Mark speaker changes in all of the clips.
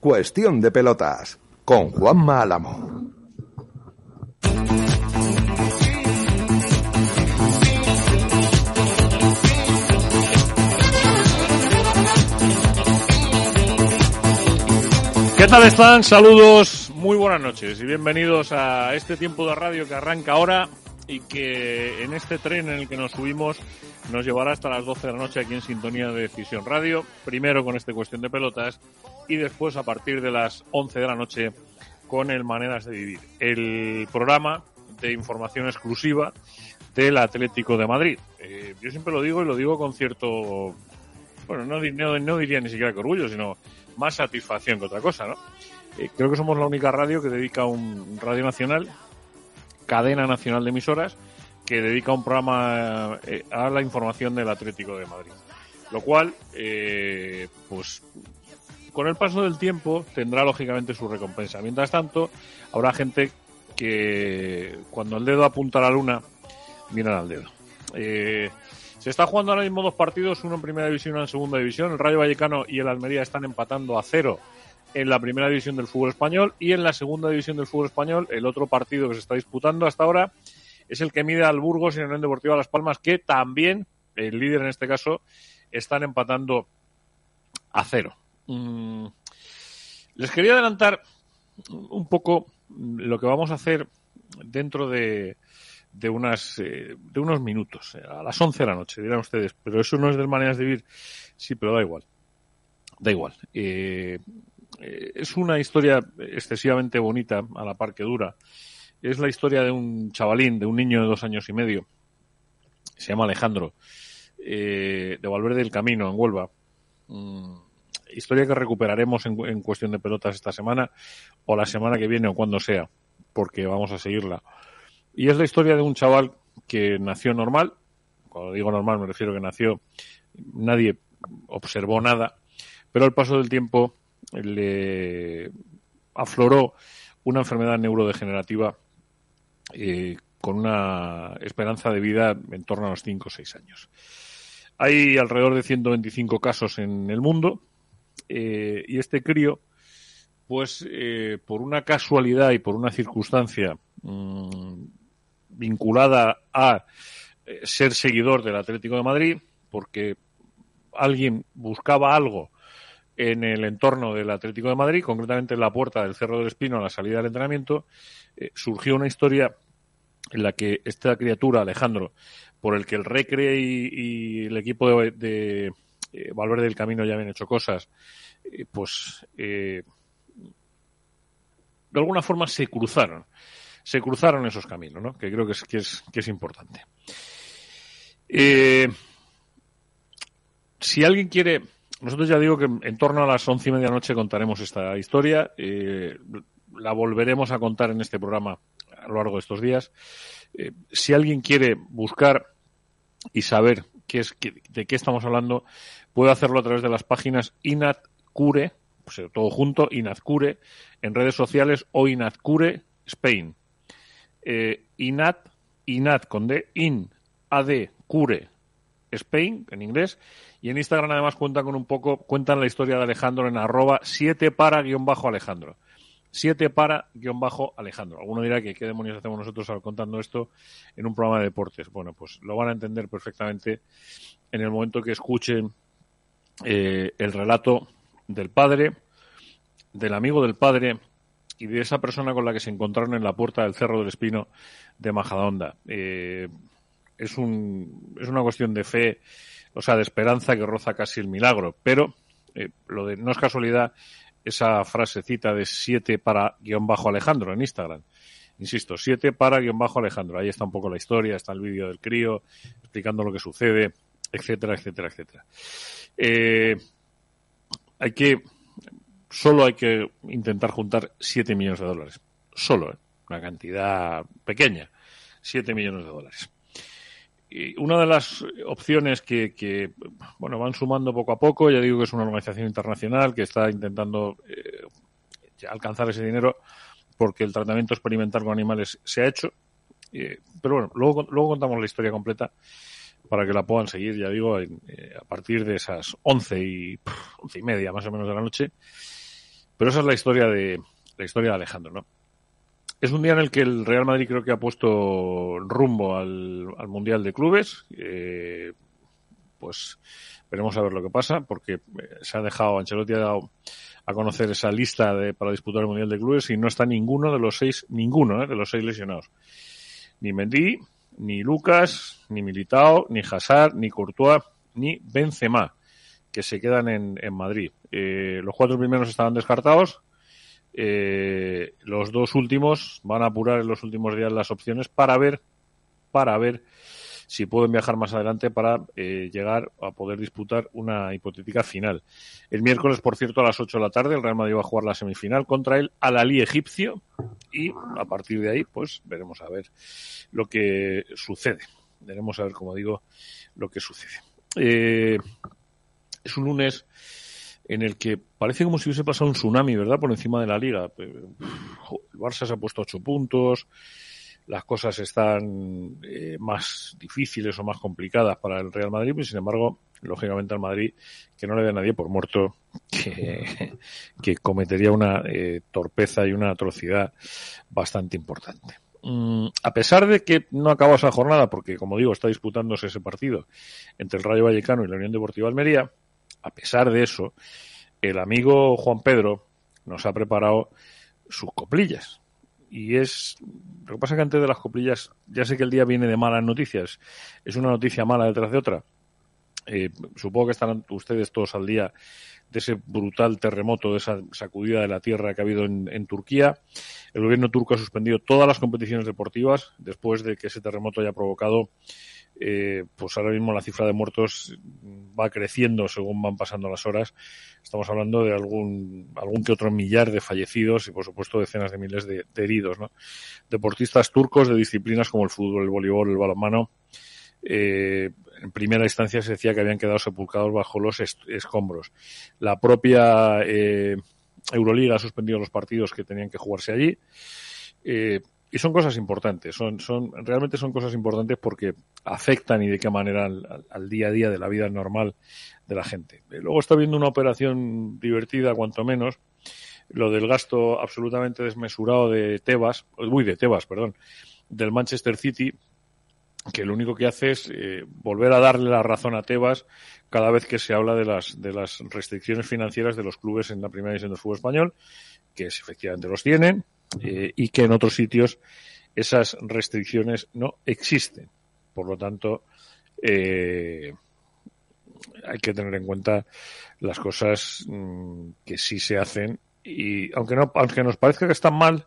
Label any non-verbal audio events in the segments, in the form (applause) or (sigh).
Speaker 1: Cuestión de pelotas con Juanma Álamo.
Speaker 2: ¿Qué tal están? Saludos, muy buenas noches y bienvenidos a este tiempo de radio que arranca ahora y que en este tren en el que nos subimos nos llevará hasta las 12 de la noche aquí en sintonía de Decisión Radio, primero con este cuestión de pelotas y después a partir de las 11 de la noche con el Maneras de Vivir, el programa de información exclusiva del Atlético de Madrid. Eh, yo siempre lo digo y lo digo con cierto, bueno, no, no, diría ni siquiera que orgullo, sino más satisfacción que otra cosa, ¿no? Eh, creo que somos la única radio que dedica un radio nacional, cadena nacional de emisoras, que dedica un programa eh, a la información del Atlético de Madrid. Lo cual, pues, con el paso del tiempo tendrá lógicamente su recompensa. Mientras tanto, habrá gente que cuando el dedo apunta a la luna, miran al dedo. Eh, se está jugando ahora mismo dos partidos, uno en primera división y uno en segunda división. El Rayo Vallecano y el Almería están empatando a cero en la primera división del fútbol español y en la segunda división del fútbol español, el otro partido que se está disputando hasta ahora es el que mide al Burgos y el Unión Deportiva Las Palmas, que también, el líder en este caso, están empatando a cero. Mm, les quería adelantar un poco lo que vamos a hacer dentro de, de, unas, eh, de unos minutos, eh, a las 11 de la noche, dirán ustedes, pero eso no es de maneras de vivir. Sí, pero da igual. Da igual. Eh, es una historia excesivamente bonita, a la par que dura. Es la historia de un chavalín, de un niño de dos años y medio. Se llama Alejandro, de Valverde del Camino, en Huelva. Mm, historia que recuperaremos en, cuestión de pelotas esta semana, o la semana que viene, o cuando sea, porque vamos a seguirla. Y es la historia de un chaval que nació normal. Cuando digo normal me refiero que nació, nadie observó nada, pero al paso del tiempo le afloró una enfermedad neurodegenerativa eh, con una esperanza de vida en torno a los 5 o 6 años. Hay alrededor de 125 casos en el mundo eh, y este crío, pues eh, por una casualidad y por una circunstancia mmm, vinculada a eh, ser seguidor del Atlético de Madrid, porque alguien buscaba algo en el entorno del Atlético de Madrid, concretamente en la puerta del Cerro del Espino a la salida del entrenamiento, surgió una historia en la que esta criatura, Alejandro, por el que el Recre y, el equipo de eh, Valverde del Camino ya habían hecho cosas, eh, pues eh, de alguna forma se cruzaron se cruzaron esos caminos, ¿no? Que creo que es, que es, importante. Eh, si alguien quiere, nosotros ya digo que en torno a las once y media noche contaremos esta historia. La volveremos a contar en este programa a lo largo de estos días. Si alguien quiere buscar y saber qué es, qué, de qué estamos hablando, puede hacerlo a través de las páginas Inatcure, pues todo junto, Inatcure, en redes sociales o Inatcure Spain eh, INAT, INAT con D, IN, AD, Cure, Spain, en inglés, y en Instagram además cuentan con un poco, cuentan la historia de Alejandro en arroba 7 para guion bajo Alejandro. 7 para guion bajo Alejandro. Alguno dirá que qué demonios hacemos nosotros contando esto en un programa de deportes. Bueno, pues lo van a entender perfectamente en el momento que escuchen eh, el relato del padre, del amigo del padre y de esa persona con la que se encontraron en la puerta del Cerro del Espino de Majadahonda. Eh, es, un, es una cuestión de fe, o sea, de esperanza que roza casi el milagro, pero eh, lo de no es casualidad esa frasecita de siete para guion bajo Alejandro en Instagram. Insisto, siete para guion bajo Alejandro. Ahí está un poco la historia, está el vídeo del crío explicando lo que sucede, etcétera, etcétera, etcétera. Eh, hay que solo hay que intentar juntar 7 millones de dólares. Solo, ¿eh? una cantidad pequeña. 7 millones de dólares. Una de las opciones que, que, bueno, van sumando poco a poco, ya digo que es una organización internacional que está intentando eh, alcanzar ese dinero porque el tratamiento experimental con animales se ha hecho. Eh, pero bueno, luego, luego contamos la historia completa para que la puedan seguir, ya digo, en, eh, a partir de esas once y, once y media más o menos de la noche Pero esa es la historia de la historia de Alejandro, ¿no? Es un día en el que el Real Madrid creo que ha puesto rumbo al, Mundial de Clubes. Eh, pues veremos a ver lo que pasa, porque eh, se ha dejado, Ancelotti ha dado a conocer esa lista de, para disputar el Mundial de Clubes y no está ninguno de los seis, ninguno eh, de los seis lesionados. Ni Mendy, ni Lucas, ni Militao, ni Hazard, ni Courtois, ni Benzema, que se quedan en, en Madrid. Eh, los cuatro primeros estaban descartados. Eh, los dos últimos van a apurar en los últimos días las opciones para ver, para ver si pueden viajar más adelante para eh, llegar a poder disputar una hipotética final. El miércoles, por cierto, a las 8 de la tarde, el Real Madrid va a jugar la semifinal contra el Al-Ali egipcio y a partir de ahí, pues veremos a ver lo que sucede. Veremos a ver, como digo, lo que sucede. Eh, es un lunes en el que parece como si hubiese pasado un tsunami, ¿verdad? Por encima de la liga. El Barça se ha puesto ocho puntos, las cosas están eh, más difíciles o más complicadas para el Real Madrid, pero sin embargo, lógicamente al Madrid, que no le dé nadie por muerto, (laughs) que, que cometería una eh, torpeza y una atrocidad bastante importante. Mm, a pesar de que no acaba esa jornada, porque como digo, está disputándose ese partido entre el Rayo Vallecano y la Unión Deportiva Almería, a pesar de eso, el amigo Juan Pedro nos ha preparado sus coplillas. Y es, lo que pasa que antes de las coplillas, ya sé que el día viene de malas noticias, es una noticia mala detrás de otra. Eh, supongo que estarán ustedes todos al día de ese brutal terremoto, de esa sacudida de la tierra que ha habido en, en, Turquía. El gobierno turco ha suspendido todas las competiciones deportivas después de que ese terremoto haya provocado eh, pues ahora mismo la cifra de muertos va creciendo según van pasando las horas. Estamos hablando de algún, algún que otro millar de fallecidos y, por supuesto, decenas de miles de, heridos. ¿no? Deportistas turcos de disciplinas como el fútbol, el voleibol, el balonmano. Eh, en primera instancia se decía que habían quedado sepultados bajo los escombros. La propia eh, Euroliga ha suspendido los partidos que tenían que jugarse allí. Eh, y son cosas importantes, son, son, realmente son cosas importantes porque afectan y de qué manera al, día a día de la vida normal de la gente. Eh, luego está viendo una operación divertida, cuanto menos, lo del gasto absolutamente desmesurado de Tebas, uy, de Tebas, perdón, del Manchester City, que lo único que hace es eh, volver a darle la razón a Tebas cada vez que se habla de las, de las restricciones financieras de los clubes en la primera división del fútbol español, que es, efectivamente los tienen, eh, y que en otros sitios esas restricciones no existen. Por lo tanto, eh, hay que tener en cuenta las cosas mm, que sí se hacen y aunque no aunque nos parezca que están mal,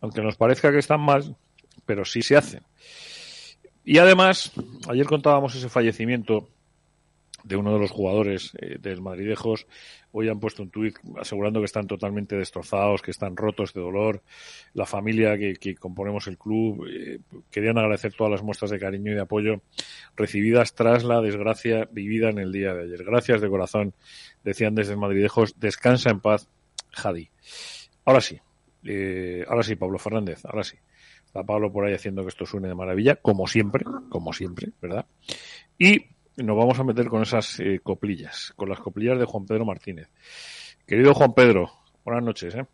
Speaker 2: aunque nos parezca que están mal, pero sí se hacen. Y además, ayer contábamos ese fallecimiento de uno de los jugadores eh, del Madridejos. Hoy han puesto un tuit asegurando que están totalmente destrozados, que están rotos de dolor. La familia que, que componemos el club eh, querían agradecer todas las muestras de cariño y de apoyo recibidas tras la desgracia vivida en el día de ayer. Gracias de corazón, decían desde el Madridejos. Descansa en paz, Jadi. Ahora sí, eh, ahora sí, Pablo Fernández, ahora sí. Está Pablo por ahí haciendo que esto suene de maravilla, como siempre, como siempre, ¿verdad? Y nos vamos a meter con esas eh, coplillas, con las coplillas de Juan Pedro Martínez. Querido Juan Pedro, buenas noches. ¿eh?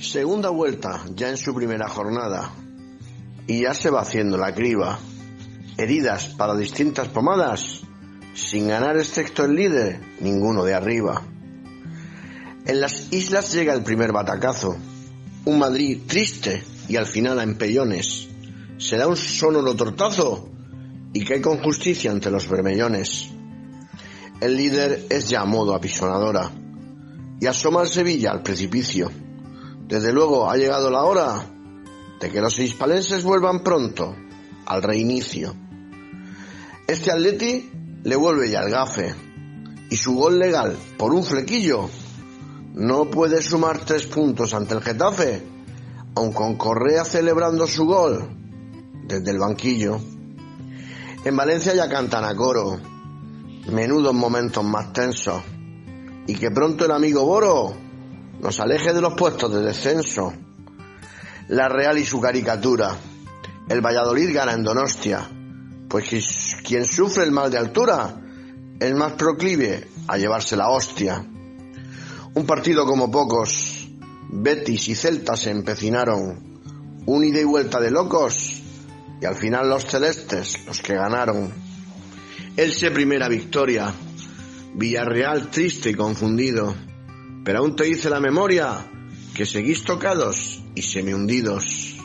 Speaker 3: Segunda vuelta, ya en su primera jornada. Y ya se va haciendo la criba. Heridas para distintas pomadas. Sin ganar excepto el líder, ninguno de arriba. En las islas llega el primer batacazo. Un Madrid triste, y al final a empellones. Se da un sonoro tortazo y cae con justicia ante los vermellones. El líder es ya a modo apisonadora y asoma el Sevilla al precipicio. Desde luego ha llegado la hora de que los hispalenses vuelvan pronto al reinicio. Este Atleti le vuelve ya el gafe y su gol legal por un flequillo no puede sumar tres puntos ante el Getafe aun con Correa celebrando su gol desde el banquillo. En Valencia ya cantan a coro, menudos momentos más tensos, y que pronto el amigo Boro nos aleje de los puestos de descenso. La Real y su caricatura, el Valladolid gana en Donostia, pues quien sufre el mal de altura es más proclive a llevarse la hostia. Un partido como pocos, Betis y Celta se empecinaron, un ida y vuelta de locos, y al final los celestes, los que ganaron. Elche primera victoria, Villarreal triste y confundido, pero aún te dice la memoria que seguís tocados y semi-hundidos.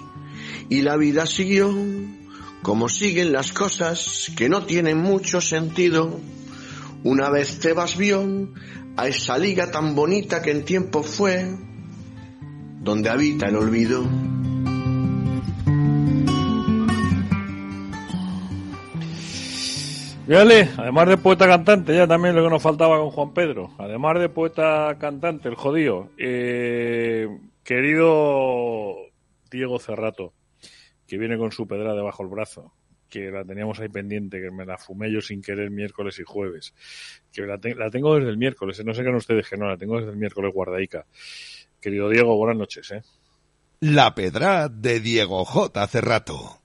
Speaker 3: Y la vida siguió como siguen las cosas que no tienen mucho sentido. Una vez te vas vio a esa liga tan bonita que en tiempo fue, donde habita el olvido.
Speaker 2: Fíjale, además de poeta cantante, ya también lo que nos faltaba con Juan Pedro, además de poeta cantante, el jodío, eh, querido Diego Cerrato, que viene con su pedra debajo del brazo, que la teníamos ahí pendiente, que me la fumé yo sin querer miércoles y jueves, que la, la tengo desde el miércoles, eh, no sé qué ustedes que no, la tengo desde el miércoles guardaica. Querido Diego, buenas noches. ¿eh?
Speaker 1: La pedra de Diego J. Cerrato.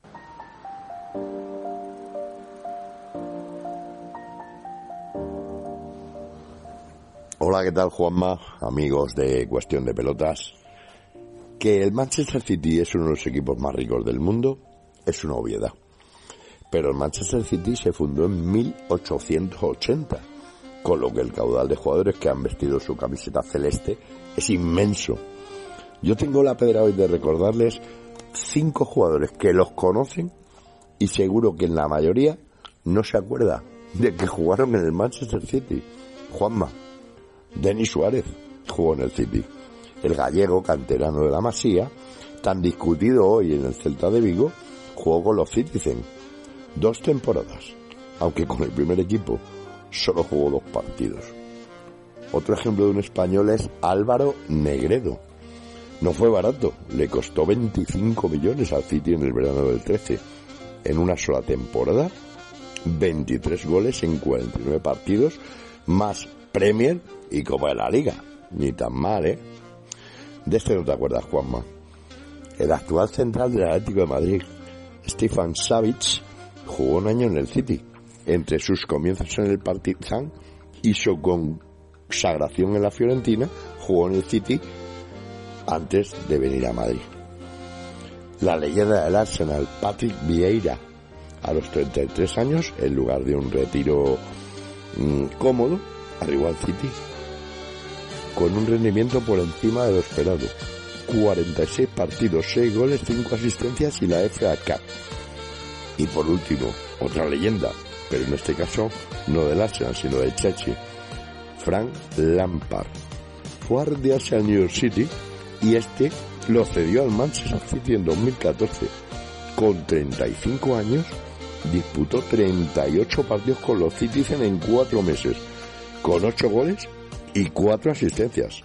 Speaker 4: Hola, ¿qué tal Juanma? Amigos de Cuestión de Pelotas. Que el Manchester City es uno de los equipos más ricos del mundo es una obviedad. Pero el Manchester City se fundó en 1880, con lo que el caudal de jugadores que han vestido su camiseta celeste es inmenso. Yo tengo la pedra hoy de recordarles cinco jugadores que los conocen y seguro que en la mayoría no se acuerda de que jugaron en el Manchester City. Juanma, Denis Suárez jugó en el City. El gallego canterano de la Masía, tan discutido hoy en el Celta de Vigo, jugó con los Citizen dos temporadas, aunque con el primer equipo solo jugó dos partidos. Otro ejemplo de un español es Álvaro Negredo. No fue barato, le costó 25 millones al City en el verano del 13. En una sola temporada, 23 goles en 49 partidos, más Premier y Copa de la Liga. Ni tan mal, ¿eh? De este no te acuerdas, Juanma. El actual central del Atlético de Madrid, Stefan Savic, jugó un año en el City. Entre sus comienzos en el Partizan y su consagración en la Fiorentina, jugó en el City antes de venir a Madrid. La leyenda del Arsenal, Patrick Vieira, a los 33 años, en lugar de un retiro mmm, cómodo, arribó al City con un rendimiento por encima de lo esperado. 46 partidos, 6 goles, 5 asistencias y la FA Cup. Y por último, otra leyenda, pero en este caso no del Arsenal, sino de Chelsea, Frank Lampard. Fue a retirarse al New York City y este lo cedió al Manchester City en 2014. Con 35 años, disputó 38 partidos con los Citizen en 4 meses, con 8 goles y 4 asistencias.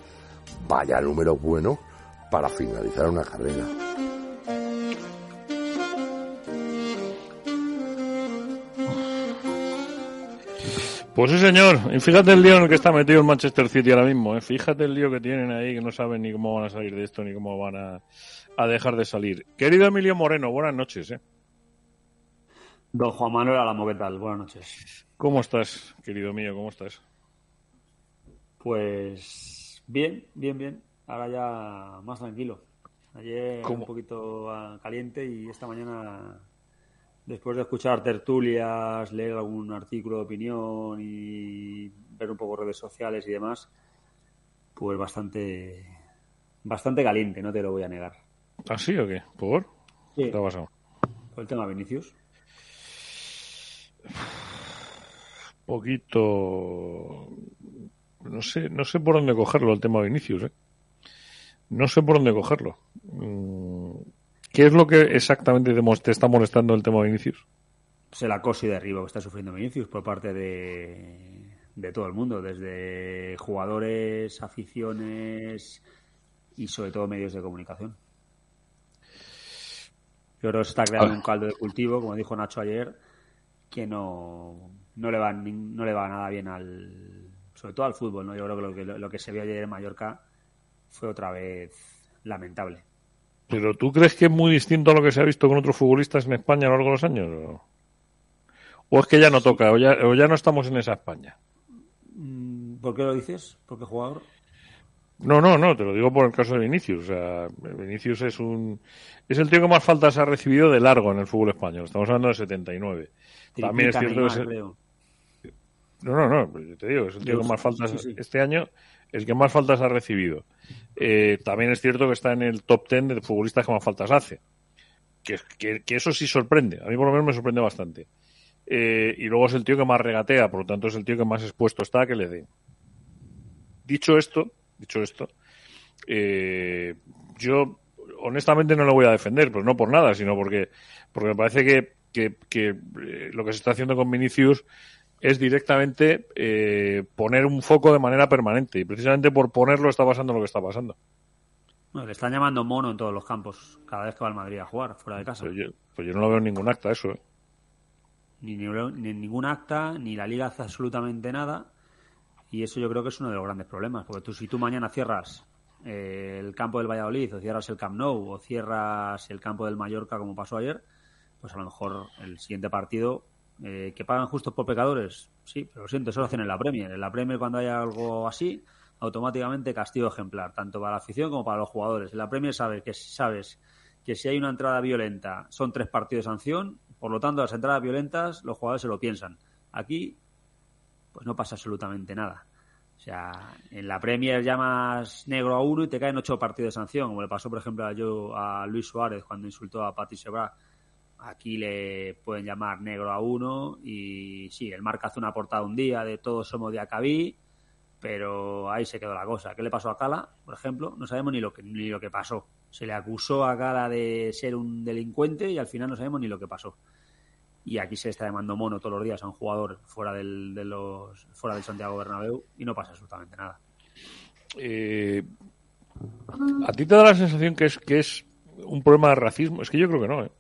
Speaker 4: Vaya número bueno para finalizar una carrera.
Speaker 2: Pues sí, señor. Y fíjate el lío en el que está metido el Manchester City ahora mismo. ¿eh? Fíjate el lío que tienen ahí, que no saben ni cómo van a salir de esto, ni cómo van a, a dejar de salir. Querido Emilio Moreno, buenas noches. ¿eh?
Speaker 5: Don Juan Manuel Alamo, ¿qué tal? Buenas noches.
Speaker 2: ¿Cómo estás, querido mío? ¿Cómo estás?
Speaker 5: Pues bien, bien, bien. Ahora ya más tranquilo. Ayer
Speaker 2: ¿Cómo?
Speaker 5: un poquito ah, caliente y esta mañana, después de escuchar tertulias, leer algún artículo de opinión y ver un poco redes sociales y demás, pues bastante, bastante caliente, no te lo voy a negar.
Speaker 2: ¿Así o qué? ¿Por?
Speaker 5: Sí.
Speaker 2: ¿Qué ha pasado?
Speaker 5: Por el tema Vinicius.
Speaker 2: Poquito. No sé, no sé por dónde cogerlo el tema Vinicius, ¿eh? No sé por dónde cogerlo. Mm, ¿Qué es lo que exactamente te, está molestando el tema de Vinicius?
Speaker 5: Pues el acoso y derribo que está sufriendo Vinicius por parte de, de todo el mundo, desde jugadores, aficiones y sobre todo medios de comunicación. Yo creo que se está creando
Speaker 2: Ah.
Speaker 5: un caldo de cultivo, como dijo Nacho ayer, que no, no, le, va, no le va nada bien al, sobre todo al fútbol. ¿no? Yo creo que lo, que lo que se vio ayer en Mallorca fue otra vez lamentable.
Speaker 2: ¿Pero tú crees que es muy distinto a lo que se ha visto con otros futbolistas en España a lo largo de los años? ¿O, ¿O es que ya no toca? ¿O ya, o ya no estamos en esa España?
Speaker 5: Mm, ¿Por qué lo dices? ¿Por qué jugador?
Speaker 2: No, no, no, te lo digo por el caso de Vinicius. O sea, Vinicius es un es el tío que más faltas ha recibido de largo en el fútbol español. Estamos hablando de 79. También es cierto que es el... No, no, no, pues te digo, es el tío que más faltas sí, sí. este año, el que más faltas ha recibido. Eh, también es cierto que está en el top 10 de futbolistas que más faltas hace. Que, que, eso sí sorprende. A mí por lo menos me sorprende bastante. Eh, y luego es el tío que más regatea, por lo tanto es el tío que más expuesto está a que le den. Dicho esto, dicho esto, eh, yo honestamente no lo voy a defender, pero no por nada, sino porque, porque me parece que, que, que eh, lo que se está haciendo con Vinicius es directamente eh, poner un foco de manera permanente. Y precisamente por ponerlo está pasando lo que está pasando.
Speaker 5: Bueno, le están llamando mono en todos los campos cada vez que va al Madrid a jugar, fuera de casa.
Speaker 2: Pues yo, pues yo no lo veo en ningún acta eso. ¿eh?
Speaker 5: Ni, ni, ningún acta, ni la liga hace absolutamente nada. Y eso yo creo que es uno de los grandes problemas. Porque tú, si tú mañana cierras eh, el campo del Valladolid, o cierras el Camp Nou, o cierras el campo del Mallorca, como pasó ayer, pues a lo mejor el siguiente partido eh, ¿Que pagan justos por pecadores? Sí, pero lo siento, eso lo hacen en la Premier. En la Premier, cuando hay algo así, automáticamente castigo ejemplar, tanto para la afición como para los jugadores. En la Premier sabes que, sabes que si hay una entrada violenta son tres partidos de sanción, por lo tanto, las entradas violentas los jugadores se lo piensan. Aquí, pues no pasa absolutamente nada. O sea, en la Premier llamas negro a uno y te caen ocho partidos de sanción, como le pasó, por ejemplo, a, yo, a Luis Suárez cuando insultó a Pati Sebra Aquí le pueden llamar negro a uno y sí, el marca hace una portada un día de todos somos de Acabí, pero ahí se quedó la cosa. ¿Qué le pasó a Cala, por ejemplo? No sabemos ni lo que, ni lo que pasó. Se le acusó a Cala de ser un delincuente y al final no sabemos ni lo que pasó. Y aquí se está llamando mono todos los días a un jugador fuera del, de los, fuera del Santiago Bernabéu y no pasa absolutamente nada.
Speaker 2: Eh, ¿A ti te da la sensación que es, que es un problema de racismo? Es que yo creo que no, ¿eh?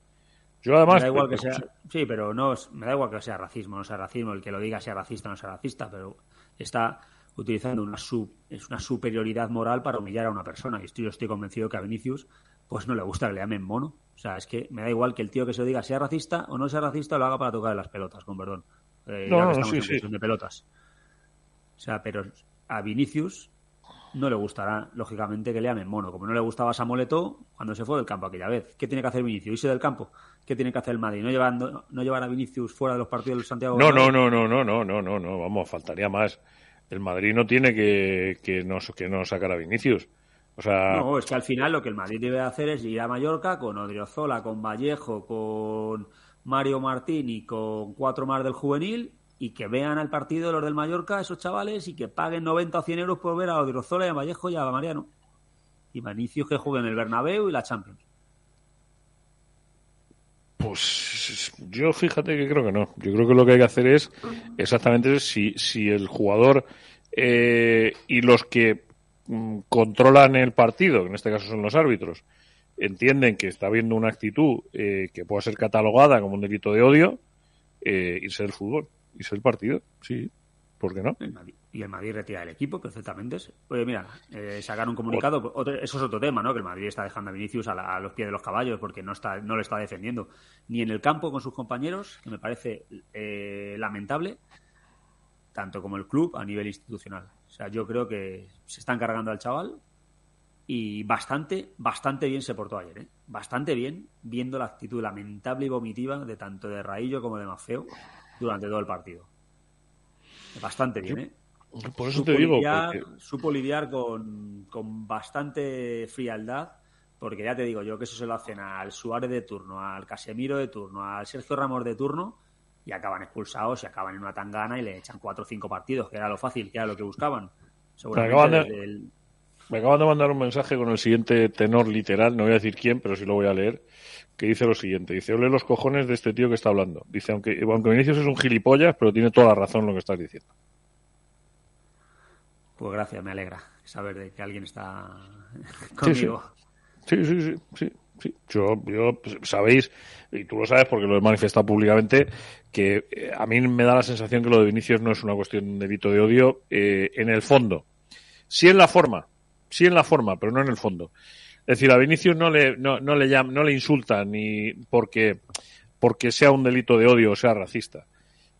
Speaker 2: Yo además.
Speaker 5: Me da igual que sea. Sí, pero no. Me da igual que sea racismo, no sea racismo. El que lo diga sea racista, no sea racista, pero está utilizando una sub, es una superioridad moral para humillar a una persona. Y estoy, yo estoy convencido que a Vinicius, pues no le gusta que le llamen mono. O sea, es que me da igual que el tío que se lo diga sea racista o no sea racista, lo haga para tocar las pelotas, con perdón. Eh,
Speaker 2: no,
Speaker 5: ya
Speaker 2: no,
Speaker 5: que estamos
Speaker 2: sí,
Speaker 5: en
Speaker 2: sí.
Speaker 5: de pelotas. O sea, pero a Vinicius no le gustará, lógicamente, que le llamen mono. Como no le gustaba a Samoleto cuando se fue del campo aquella vez. ¿Qué tiene que hacer Vinicius? ¿Irse del campo? ¿Qué tiene que hacer el Madrid? ¿No llevar, no, no llevar a Vinicius fuera de los partidos del Santiago?
Speaker 2: No, no, no, no, no, no, no, no, no, vamos, faltaría más. El Madrid no tiene que, que, no, que no sacar a Vinicius. O sea...
Speaker 5: No, es que al final lo que el Madrid debe hacer es ir a Mallorca con Odriozola, con Vallejo, con Mario Martín y con cuatro más del juvenil y que vean al partido los del Mallorca, esos chavales, y que paguen 90 o 100 euros por ver a Odriozola y a Vallejo y a Mariano. Y Vinicius que jueguen el Bernabéu y la Champions.
Speaker 2: Pues yo fíjate que creo que no. Yo creo que lo que hay que hacer es exactamente si, si el jugador eh, y los que mm, controlan el partido, que en este caso son los árbitros, entienden que está habiendo una actitud eh, que pueda ser catalogada como un delito de odio, eh, irse del fútbol, irse del partido, sí. ¿Por qué no?
Speaker 5: El Madrid, y el Madrid retira el equipo perfectamente. Oye, mira, eh, sacar un comunicado, otro, eso es otro tema, ¿no? Que el Madrid está dejando a Vinicius a, la, a, los pies de los caballos porque no está, no le está defendiendo ni en el campo con sus compañeros, que me parece eh, lamentable, tanto como el club a nivel institucional. O sea, yo creo que se están cargando al chaval y bastante, bastante bien se portó ayer, ¿eh? Bastante bien, viendo la actitud lamentable y vomitiva de tanto de Raillo como de Mafeo durante todo el partido. Bastante bien, ¿eh?
Speaker 2: Por eso supo te digo.
Speaker 5: Lidiar,
Speaker 2: porque...
Speaker 5: Supo lidiar con, con, bastante frialdad, porque ya te digo yo que eso se lo hacen al Suárez de turno, al Casemiro de turno, al Sergio Ramos de turno, y acaban expulsados y acaban en una tangana y le echan cuatro o cinco partidos, que era lo fácil, que era lo que buscaban.
Speaker 2: Me acaban, de, el... me acaban de mandar un mensaje con el siguiente tenor literal, no voy a decir quién, pero sí lo voy a leer que dice lo siguiente. Dice, ole los cojones de este tío que está hablando. Dice, aunque, aunque Vinicius es un gilipollas, pero tiene toda la razón lo que estás diciendo.
Speaker 5: Pues gracias, me alegra saber de que alguien está conmigo.
Speaker 2: Sí, sí, sí, sí, sí. Yo, yo, pues, sabéis, y tú lo sabes porque lo he manifestado públicamente, que eh, a mí me da la sensación que lo de Vinicius no es una cuestión de delito de odio eh, en el fondo. Sí en la forma, sí en la forma, pero no en el fondo. Es decir, a Vinicius no le, no, no le llama, no le insulta ni porque, porque sea un delito de odio o sea racista,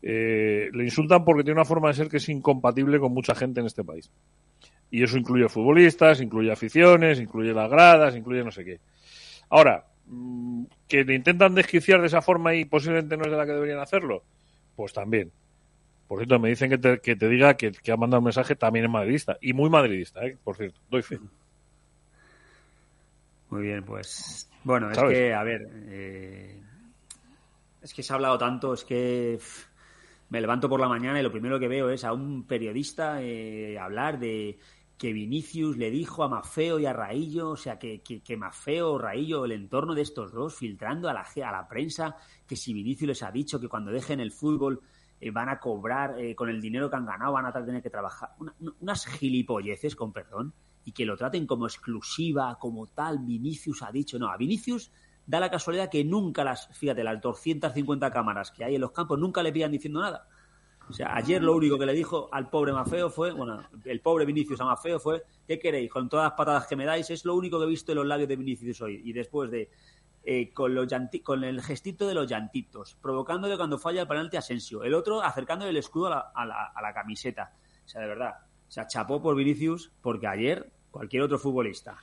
Speaker 2: Eh, le insultan porque tiene una forma de ser que es incompatible con mucha gente en este país. Y eso incluye futbolistas, incluye aficiones, incluye las gradas, incluye no sé qué. Ahora, mm, que le intentan desquiciar de esa forma y posiblemente no es de la que deberían hacerlo, pues también. Por cierto, me dicen que te, que te diga que, que ha mandado un mensaje también es madridista, y muy madridista, ¿eh? por cierto, doy fe.
Speaker 5: Muy bien, pues bueno, es que, a ver, eh, es que se ha hablado tanto, es que pff, me levanto por la mañana y lo primero que veo es a un periodista eh, hablar de que Vinicius le dijo a Mafeo y a Raillo, o sea, que, que, que Mafeo, Raillo, el entorno de estos dos, filtrando a la, a la prensa, que si Vinicius les ha dicho que cuando dejen el fútbol eh, van a cobrar eh, con el dinero que han ganado, van a tener que trabajar. Una- unas gilipolleces, con perdón, y que lo traten como exclusiva, como tal, Vinicius ha dicho. No, a Vinicius da la casualidad que nunca las, fíjate, las 250 cámaras que hay en los campos, nunca le pillan diciendo nada. O sea, ayer lo único que le dijo al pobre Mafeo fue, bueno, el pobre Vinicius a Mafeo fue, ¿qué queréis? Con todas las patadas que me dais, es lo único que he visto en los labios de Vinicius hoy. Y después de, eh, con, los con el gestito de los llantitos, provocándole cuando falla el penalti a Asensio, el otro acercándole el escudo a la, a la- a la camiseta. O sea, de verdad, o sea, chapó por Vinicius porque ayer cualquier otro futbolista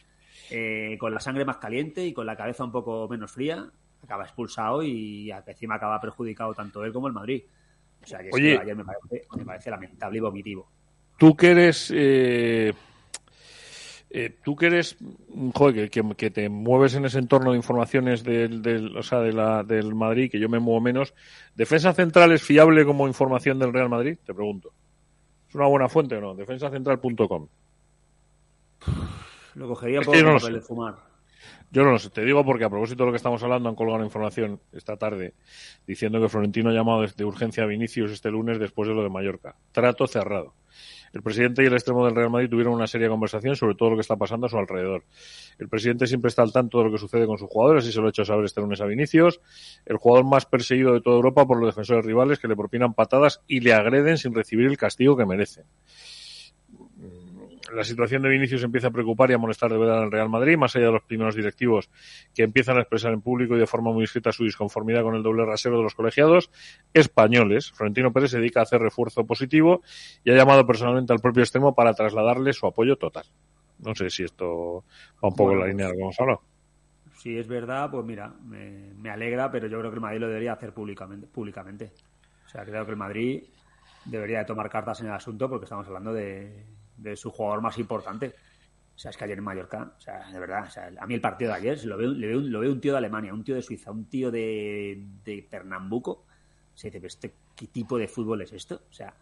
Speaker 5: eh, con la sangre más caliente y con la cabeza un poco menos fría acaba expulsado y a- encima acaba perjudicado tanto él como el Madrid. O sea, que es
Speaker 2: Oye.
Speaker 5: que ayer me parece, me parece lamentable y vomitivo.
Speaker 2: Tú que eres... eh, eh, tú que eres, joder, que, te mueves en ese entorno de informaciones del, del, o sea, de la, del Madrid, que yo me muevo menos, ¿defensa central es fiable como información del Real Madrid? Te pregunto. ¿Es una buena fuente o no? Defensacentral.com.
Speaker 5: Lo cogería
Speaker 2: Es
Speaker 5: por
Speaker 2: no
Speaker 5: papel de fumar.
Speaker 2: Yo no lo sé, te digo porque a propósito de lo que estamos hablando han colgado una información esta tarde diciendo que Florentino ha llamado desde urgencia a Vinicius este lunes después de lo de Mallorca. Trato cerrado. El presidente y el extremo del Real Madrid tuvieron una seria conversación sobre todo lo que está pasando a su alrededor. El presidente siempre está al tanto de lo que sucede con sus jugadores y se lo ha hecho saber este lunes a Vinicius, el jugador más perseguido de toda Europa por los defensores rivales que le propinan patadas y le agreden sin recibir el castigo que merece la situación de Vinicius empieza a preocupar y a molestar de verdad al Real Madrid, más allá de los primeros directivos que empiezan a expresar en público y de forma muy discreta su disconformidad con el doble rasero de los colegiados españoles. Florentino Pérez se dedica a hacer refuerzo positivo y ha llamado personalmente al propio extremo para trasladarle su apoyo total. No sé si esto va un poco en
Speaker 5: Bueno,
Speaker 2: la línea de lo que hemos hablado.
Speaker 5: Si es verdad, pues mira, me, me alegra, pero yo creo que el Madrid lo debería hacer públicamente. públicamente. O sea, creo que el Madrid debería de tomar cartas en el asunto porque estamos hablando de, de su jugador más importante. O sea, es que ayer en Mallorca, o sea, de verdad, o sea, a mí el partido de ayer si lo veo, veo, un- lo veo un tío de Alemania, un tío de Suiza, un tío de, de Pernambuco. Se dice, "Pero este, ¿qué tipo de fútbol es esto? O sea,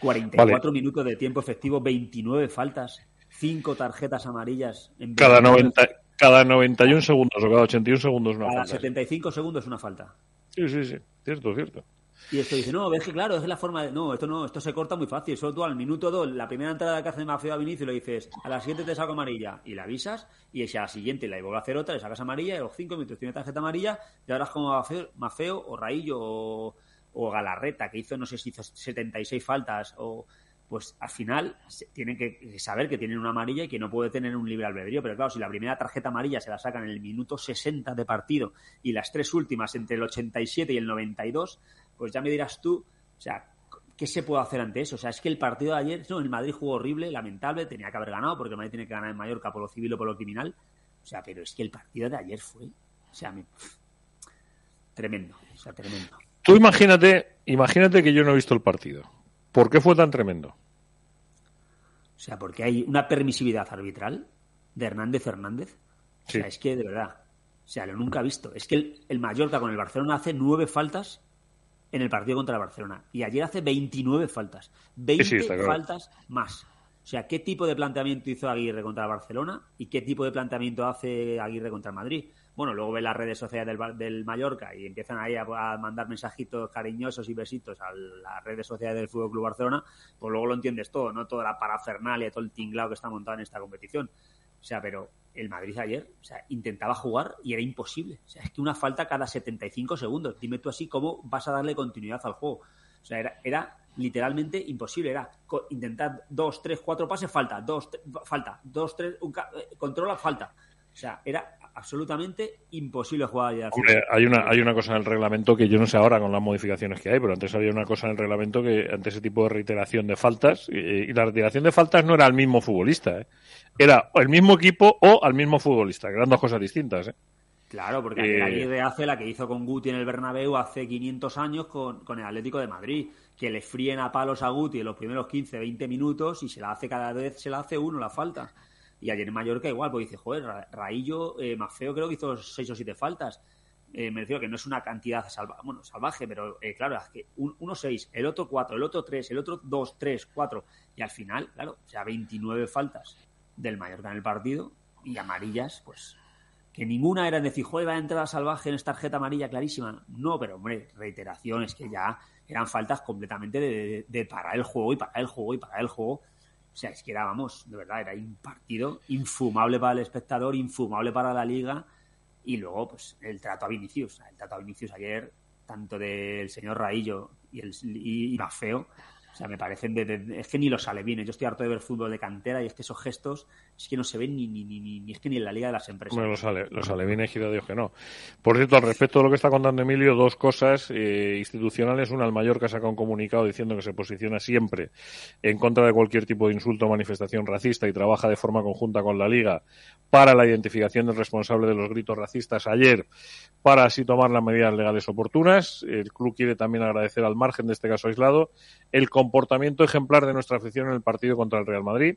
Speaker 5: 44 minutos de tiempo efectivo, 29 faltas, 5 tarjetas amarillas en
Speaker 2: Cada,
Speaker 5: 29
Speaker 2: 90, cada 91 segundos o cada 81 segundos una
Speaker 5: cada
Speaker 2: falta.
Speaker 5: 75 segundos una falta.
Speaker 2: Sí, sí, sí. Cierto, cierto.
Speaker 5: Y esto dice, no, es que claro, es la forma de... No, esto no, esto se corta muy fácil. Solo tú al minuto 2, la primera entrada que hace Mafeo a Vinicius, le dices, a las 7 te saco amarilla y la avisas, y si a la siguiente le vuelve a hacer otra, le sacas amarilla, y los 5 minutos tiene tarjeta amarilla, y ahora es como Mafeo, Mafeo o Raillo o, Galarreta, que hizo, no sé si hizo 76 faltas, o pues al final tienen que saber que tienen una amarilla y que no puede tener un libre albedrío. Pero claro, si la primera tarjeta amarilla se la sacan en el minuto 60 de partido y las tres últimas entre el 87 y el 92, pues ya me dirás tú, o sea, ¿qué se puede hacer ante eso? O sea, es que el partido de ayer, no, el Madrid jugó horrible, lamentable, tenía que haber ganado porque el Madrid tiene que ganar en Mallorca por lo civil o por lo criminal. O sea, pero es que el partido de ayer fue, o sea, me- tremendo, o sea, tremendo.
Speaker 2: Tú imagínate, imagínate que yo no he visto el partido. ¿Por qué fue tan tremendo?
Speaker 5: O sea, porque hay una permisividad arbitral de Hernández Hernández. O sea, es que de verdad. O sea, lo nunca he visto. Es que el, el Mallorca con el Barcelona hace nueve faltas en el partido contra el Barcelona. Y ayer hace 29 faltas. 20
Speaker 2: sí, está claro.
Speaker 5: faltas más. O sea, ¿qué tipo de planteamiento hizo Aguirre contra el Barcelona y qué tipo de planteamiento hace Aguirre contra el Madrid? Bueno, luego ve las redes sociales del, del Mallorca y empiezan ahí a, a mandar mensajitos cariñosos y besitos a las redes sociales del Fútbol Club Barcelona, pues luego lo entiendes todo, ¿no? Toda la parafernalia, todo el tinglado que está montado en esta competición. O sea, pero el Madrid ayer, o sea, intentaba jugar y era imposible. O sea, es que una falta cada 75 segundos. Dime tú así cómo vas a darle continuidad al juego. O sea, era, era literalmente imposible. Era intentar dos, tres, cuatro pases, falta, dos, falta, dos, tres, un eh, controla, falta. O sea, era absolutamente imposible jugar.
Speaker 2: Hombre, hay una, hay una cosa en el reglamento que yo no sé ahora con las modificaciones que hay, pero antes había una cosa en el reglamento que ante ese tipo de reiteración de faltas, y, la reiteración de faltas no era al mismo futbolista, ¿eh? era el mismo equipo o al mismo futbolista, que eran dos cosas distintas. ¿eh?
Speaker 5: Claro, porque la Aguirre hace la que hizo con Guti en el Bernabéu hace 500 años con, con el Atlético de Madrid, que le fríen a palos a Guti en los primeros 15, 20 minutos y se la hace cada vez, se la hace uno la falta. Y ayer en Mallorca igual, pues dice, joder, Raillo, eh, más feo creo que hizo seis o siete faltas. Eh, me refiero que no es una cantidad salvaje, bueno, salvaje, pero eh, claro, es que uno seis, el otro cuatro, el otro tres, el otro dos, tres, cuatro. Y al final, claro, o sea, 29 faltas del Mallorca en el partido y amarillas, pues que ninguna era decir, joder, va a entrar salvaje en esta tarjeta amarilla clarísima. No, pero hombre, reiteraciones que ya eran faltas completamente de, de, parar el juego y parar el juego y parar el juego o sea, es que era, vamos, de verdad, era un partido infumable para el espectador, infumable para la liga. Y luego, pues, el trato a Vinicius. El trato a Vinicius ayer, tanto del señor Raillo y, el, y, y Mafeo, o sea, me parecen de, es que ni los alevines. Yo estoy harto de ver fútbol de cantera y es que esos gestos es que no se ven ni, ni, ni, ni, es que ni en la liga de las empresas.
Speaker 2: Bueno, los, ale, los alevines, gira Dios que no. Por cierto, al respecto de lo que está contando Emilio, dos cosas eh, institucionales. Una, el Mallorca saca un comunicado diciendo que se posiciona siempre en contra de cualquier tipo de insulto o manifestación racista y trabaja de forma conjunta con la Liga para la identificación del responsable de los gritos racistas ayer para así tomar las medidas legales oportunas. El club quiere también agradecer al margen de este caso aislado el comportamiento ejemplar de nuestra afición en el partido contra el Real Madrid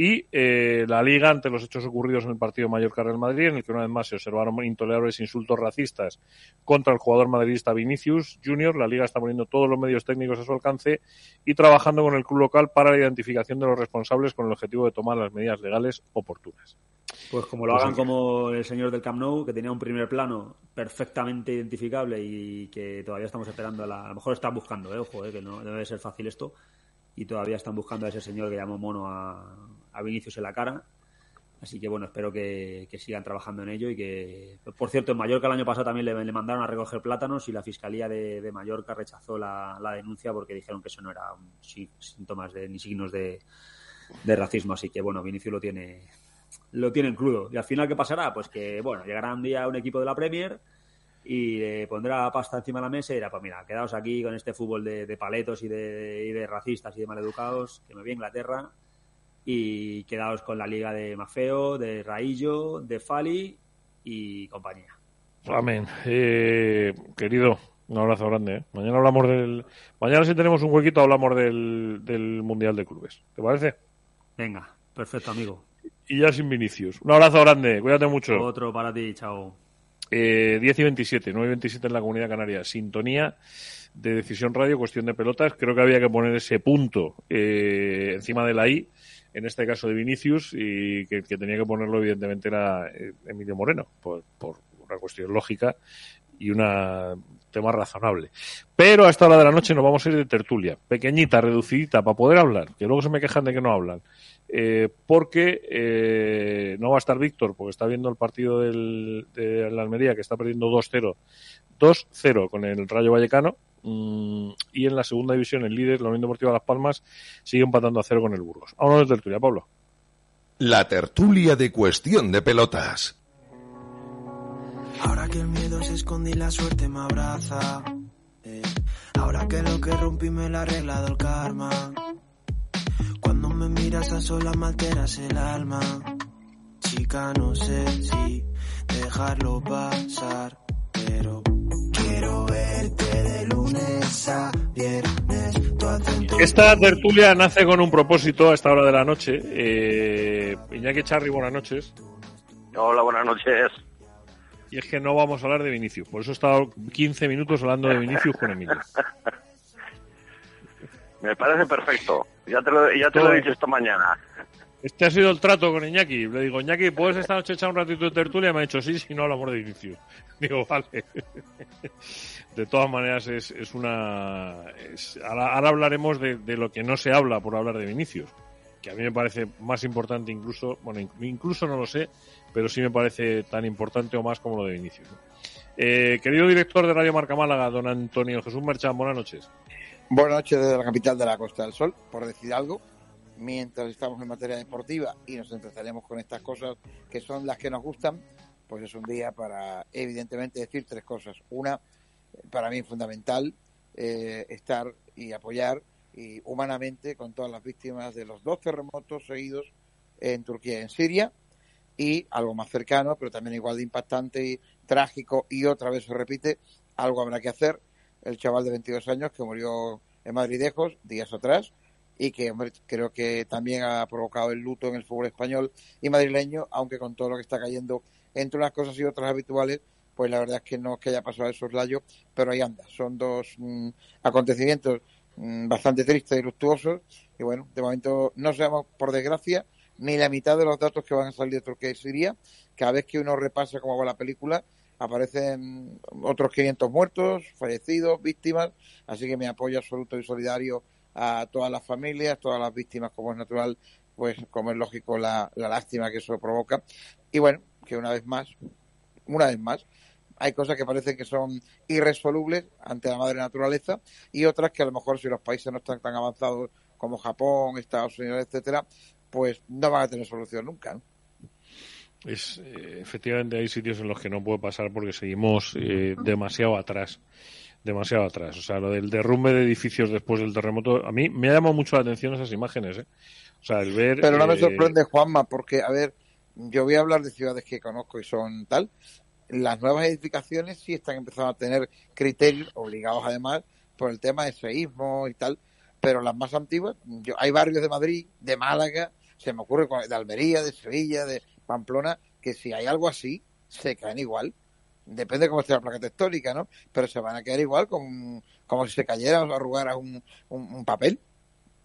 Speaker 2: y eh, la Liga ante los hechos ocurridos en el partido Mallorca-Real Madrid, en el que una vez más se observaron intolerables insultos racistas contra el jugador madridista Vinicius Junior. La Liga está poniendo todos los medios técnicos a su alcance y trabajando con el club local para la identificación de los responsables con el objetivo de tomar las medidas legales oportunas.
Speaker 5: Pues como lo pues hagan como el señor del Camp Nou, que tenía un primer plano perfectamente identificable y que todavía estamos esperando, a, la, a lo mejor están buscando, eh, ojo, eh, que no debe ser fácil esto, y todavía están buscando a ese señor que llamó mono a, a Vinicius en la cara. Así que bueno, espero que, que, sigan trabajando en ello y que, por cierto, en Mallorca el año pasado también le, le mandaron a recoger plátanos y la Fiscalía de, de Mallorca rechazó la, la, denuncia porque dijeron que eso no era un, síntomas de, ni signos de, de racismo. Así que bueno, Vinicius lo tiene, lo tienen crudo. Y al final, ¿qué pasará? Pues que, bueno, llegará un día un equipo de la Premier y le pondrá pasta encima de la mesa y dirá, pues mira, quedaos aquí con este fútbol de, de paletos y de, y de, racistas y de maleducados, que me voy a Inglaterra y quedaos con la liga de Mafeo, de Raillo, de Fali y compañía.
Speaker 2: Amén. Eh, querido, un abrazo grande. ¿eh? Mañana hablamos del. Mañana, si tenemos un huequito, hablamos del, del Mundial de Clubes. ¿Te parece?
Speaker 5: Venga, perfecto, amigo
Speaker 2: y ya sin Vinicius. Un abrazo grande, cuídate mucho.
Speaker 5: Otro para ti, chao.
Speaker 2: Eh, 10 y 27, 9 y 27 en la Comunidad Canaria. Sintonía de Decisión Radio, cuestión de pelotas. Creo que había que poner ese punto eh, encima de la I, en este caso de Vinicius, y que, que tenía que ponerlo evidentemente era eh, Emilio Moreno, por, por una cuestión lógica y un tema razonable. Pero a esta hora de la noche nos vamos a ir de tertulia, pequeñita, reducidita, para poder hablar, que luego se me quejan de que no hablan eh, porque eh, no va a estar Víctor, porque está viendo el partido del, de la Almería, que está perdiendo 2-0, 2-0 con el Rayo Vallecano, mmm, y en la segunda división el líder, la Unión Deportiva Las Palmas, sigue empatando a cero con el Burgos. Vámonos de tertulia, Pablo.
Speaker 1: La tertulia de cuestión de pelotas.
Speaker 6: Ahora que el miedo se esconde y la suerte me abraza. Eh, ahora que lo que rompí me lo ha arreglado el karma cuando me miras a solas me alteras el alma. Chica, no sé si dejarlo pasar, pero quiero verte de lunes a viernes.
Speaker 2: Esta tertulia nace con un propósito a esta hora de la noche. Eh, Iñaki Charri, buenas noches.
Speaker 7: Hola, buenas noches.
Speaker 2: Y es que no vamos a hablar de Vinicius. Por eso he estado 15 minutos hablando de Vinicius con Emilio. (laughs)
Speaker 7: Me parece perfecto. Ya te lo, ya te lo he dicho esta mañana.
Speaker 2: Este ha sido el trato con Iñaki. Le digo, Iñaki, ¿puedes esta noche echar un ratito de tertulia? Me ha dicho, sí, si no hablamos de inicio. (laughs) Digo, vale. (laughs) De todas maneras, es, es una. Es, ahora, ahora, hablaremos de, de, lo que no se habla por hablar de Vinicius. Que a mí me parece más importante, incluso. Bueno, incluso no lo sé, pero sí me parece tan importante o más como lo de Vinicius. ¿no? Eh, querido director de Radio Marca Málaga, don Antonio Jesús Merchan, buenas noches.
Speaker 8: Buenas noches desde la capital de la Costa del Sol, por decir algo. Mientras estamos en materia deportiva y nos entretenemos con estas cosas que son las que nos gustan, pues es un día para, evidentemente, decir tres cosas. Una, para mí fundamental, eh, estar y apoyar y humanamente con todas las víctimas de los dos terremotos seguidos en Turquía y en Siria y algo más cercano, pero también igual de impactante y trágico y otra vez se repite, algo habrá que hacer. El chaval de 22 años que murió en Madridejos días atrás y que creo que también ha provocado el luto en el fútbol español y madrileño, aunque con todo lo que está cayendo entre unas cosas y otras habituales, pues la verdad es que no es que haya pasado esos layos, pero ahí anda. Son dos mm, acontecimientos bastante tristes y luctuosos y bueno, de momento no sabemos, por desgracia, ni la mitad de los datos que van a salir de Turquía y Siria. Cada vez que uno repasa cómo va la película, aparecen otros 500 muertos, fallecidos, víctimas, así que mi apoyo absoluto y solidario a todas las familias, todas las víctimas, como es natural, pues como es lógico la, lástima que eso provoca. Y bueno, que una vez más, una vez más, hay cosas que parecen que son irresolubles ante la madre naturaleza y otras que a lo mejor si los países no están tan avanzados como Japón, Estados Unidos, etcétera, pues no van a tener solución nunca.
Speaker 2: Es, eh, efectivamente hay sitios en los que no puede pasar porque seguimos eh, demasiado atrás demasiado atrás. O sea, lo del derrumbe de edificios después del terremoto, a mí me ha llamado mucho la atención esas imágenes, ¿eh? O sea, el ver...
Speaker 8: Pero no me eh, sorprende, Juanma, porque, a ver, yo voy a hablar de ciudades que conozco y son tal. Las nuevas edificaciones sí están empezando a tener criterios obligados, además, por el tema de seísmo y tal. Pero las más antiguas, yo, hay barrios de Madrid, de Málaga, se me ocurre de Almería, de Sevilla, de Pamplona, que si hay algo así, se caen igual depende de cómo esté la placa tectónica, ¿no? Pero se van a quedar igual como, como si se cayera o arrugara un, un, papel,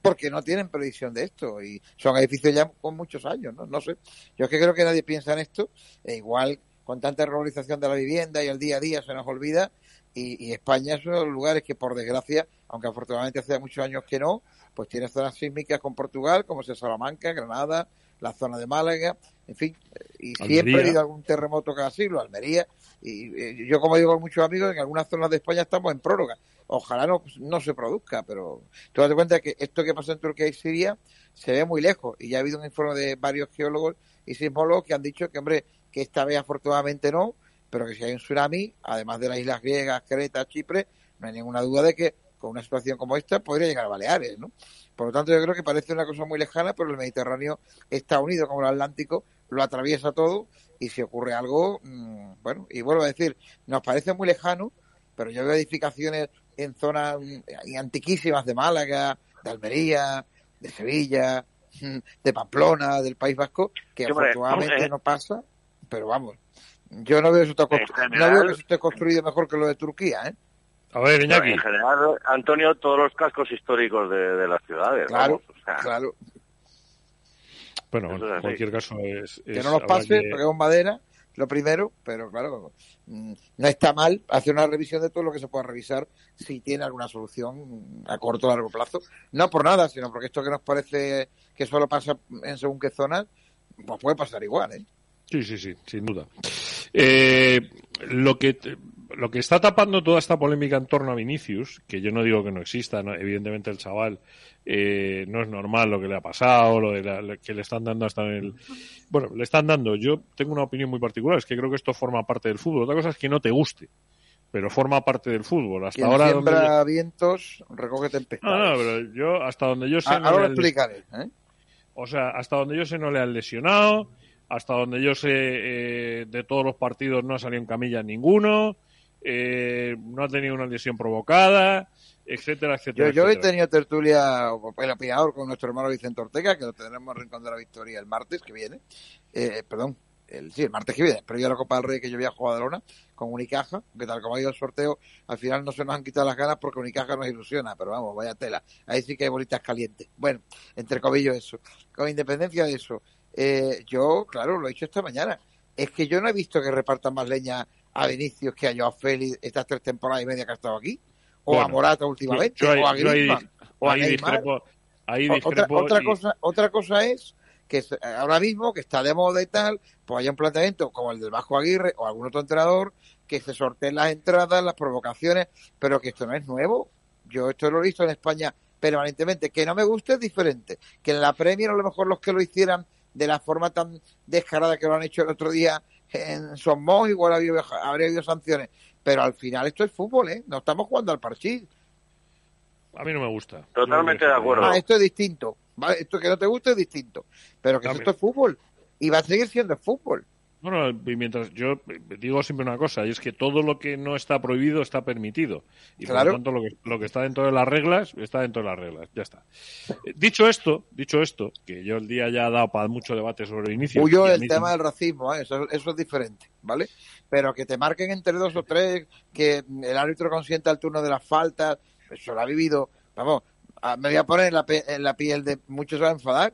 Speaker 8: porque no tienen previsión de esto y son edificios ya con muchos años, ¿no? No sé. Yo es que creo que nadie piensa en esto, e igual con tanta regularización de la vivienda y el día a día se nos olvida. Y, y España es uno de los lugares que por desgracia, aunque afortunadamente hace muchos años que no, pues tiene zonas sísmicas con Portugal, como es Salamanca, Granada, la zona de Málaga, en fin, y siempre ha habido algún terremoto cada siglo, Almería, y, eh, yo como digo con muchos amigos, en algunas zonas de España estamos en prórroga. Ojalá no, no se produzca, pero tú das cuenta que esto que pasa en Turquía y Siria se ve muy lejos, y ya ha habido un informe de varios geólogos y sismólogos que han dicho que, hombre, que esta vez afortunadamente no, pero que si hay un tsunami, además de las islas griegas, Creta, Chipre, no hay ninguna duda de que con una situación como esta podría llegar a Baleares, ¿no? Por lo tanto, yo creo que parece una cosa muy lejana, pero el Mediterráneo está unido como el Atlántico, lo atraviesa todo y si ocurre algo, mm, bueno, y vuelvo a decir, nos parece muy lejano, pero yo veo edificaciones en zonas mm, antiquísimas de Málaga, de Almería, de Sevilla, mm, de Pamplona, del País Vasco, que afortunadamente no pasa, pero vamos, yo no veo, eso no veo que eso esté construido mejor que lo de Turquía, ¿eh?
Speaker 2: A ver, Iñaki.
Speaker 7: En general, Antonio, todos los cascos históricos de, las ciudades.
Speaker 8: Claro, claro.
Speaker 2: Bueno, en cualquier caso es...
Speaker 8: que no nos pase, porque es madera, lo primero, pero claro, mm, no está mal hacer una revisión de todo lo que se pueda revisar si tiene alguna solución a corto o largo plazo. No por nada, sino porque esto que nos parece que solo pasa en según qué zonas, pues puede pasar igual, ¿eh?
Speaker 2: Sí, sí, sí, sin duda. Eh, lo que lo que está tapando toda esta polémica en torno a Vinicius, que yo no digo que no exista, evidentemente el chaval eh, no es normal lo que le ha pasado, lo de que le están dando hasta en el... Bueno, le están dando, yo tengo una opinión muy particular, es que creo que esto forma parte del fútbol. Otra cosa es que no te guste, pero forma parte del fútbol. Hasta ahora...
Speaker 8: Siembra vientos, recoge tempestades.
Speaker 2: No, no, pero yo, hasta donde yo sé...
Speaker 8: no ahora lo explicaré, ¿eh?
Speaker 2: O sea, hasta donde yo sé no le han lesionado, hasta donde yo sé eh, de todos los partidos no ha salido en camilla ninguno eh, no ha tenido una lesión provocada, etcétera, etcétera.
Speaker 8: Yo, he tenido tertulia, el opinador con nuestro hermano Vicente Ortega, que lo tendremos en Rincón de la Victoria el martes que viene, eh, perdón, el, sí, el martes que viene, previo a la Copa del Rey que yo voy a Badalona, con Unicaja, que tal como ha ido el sorteo, al final no se nos han quitado las ganas porque Unicaja nos ilusiona, pero vamos, vaya tela, ahí sí que hay bolitas calientes. Bueno, entre comillas eso. Con independencia de eso, eh, yo, claro, lo he dicho esta mañana, es que yo no he visto que repartan más leña a Vinicius que a Joao Félix estas tres temporadas y media que ha estado aquí, o a Morata últimamente, o a Griezmann, o a Neymar. otra, otra, cosa, otra cosa es que ahora mismo, que está de moda y tal, pues haya un planteamiento como el del Bajo Aguirre o algún otro entrenador que se sorteen las entradas, las provocaciones, pero que esto no es nuevo. Yo esto lo he visto en España permanentemente. Que no me guste es diferente. Que en la Premier a lo mejor los que lo hicieran de la forma tan descarada que lo han hecho el otro día en Somos igual habría, habría habido sanciones. Pero al final esto es fútbol, ¿eh? No estamos jugando al parchís.
Speaker 2: A mí no me gusta.
Speaker 7: Totalmente de acuerdo.
Speaker 8: Ah, esto es distinto. Esto que no te gusta es distinto. Pero que esto es fútbol. Y va a seguir siendo fútbol.
Speaker 2: Bueno, y mientras yo digo siempre una cosa, y es que todo lo que no está prohibido está permitido. Y
Speaker 8: Claro.
Speaker 2: por lo tanto, lo que, lo que está dentro de las reglas, está dentro de las reglas. Ya está. Eh, Dicho esto, dicho esto, que yo el día ya ha dado para mucho debate sobre Vinicius.
Speaker 8: Huyo
Speaker 2: y a
Speaker 8: del
Speaker 2: mí
Speaker 8: tema del racismo, ¿eh? eso, eso es diferente, ¿vale? Pero que te marquen entre dos o tres, que el árbitro consienta el turno de las faltas, eso lo ha vivido, vamos, ah, me voy a poner en la, pe- en la piel de muchos a enfadar.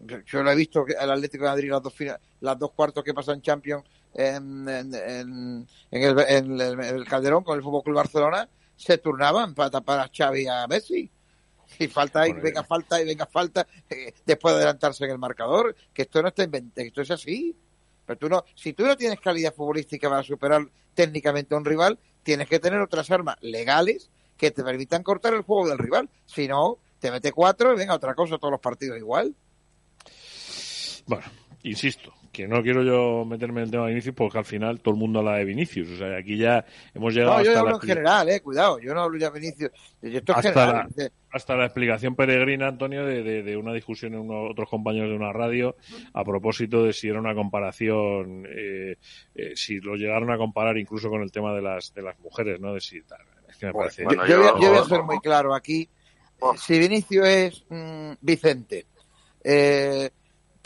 Speaker 8: Yo- lo he visto que el Atlético de Madrid, las dos, las dos cuartos que pasan Champions en, en, en- en el, en el- el Calderón con el Fútbol Club Barcelona, se turnaban para tapar a Xavi y a Messi. Y falta y
Speaker 2: Bueno,
Speaker 8: venga falta y venga falta eh, después de adelantarse en el marcador, que esto no está inventado, esto es así. Pero tú no, si tú no tienes calidad futbolística para superar técnicamente a un rival, tienes que tener otras armas legales que te permitan cortar el juego del rival. Si no, te mete cuatro y venga otra cosa, todos los partidos igual.
Speaker 2: Bueno, insisto, que no quiero yo meterme en el tema de Vinicius porque al final todo el mundo habla de Vinicius. O sea, aquí ya hemos llegado
Speaker 8: No, yo
Speaker 2: hasta,
Speaker 8: hablo
Speaker 2: la,
Speaker 8: en general, eh, cuidado, yo no hablo ya de Vinicius. Esto es
Speaker 2: Hasta
Speaker 8: general.
Speaker 2: la-
Speaker 8: eh,
Speaker 2: hasta la explicación peregrina, Antonio, de, de- de una discusión en uno- otros compañeros de una radio a propósito de si era una comparación, eh, eh, si lo llegaron a comparar incluso con el tema de las, de las mujeres, ¿no? De si tal. Es que me parece...
Speaker 8: Yo, yo voy, a- yo voy a ser muy claro aquí.
Speaker 7: Oh.
Speaker 8: Si Vinicio es mm, Vicente, eh,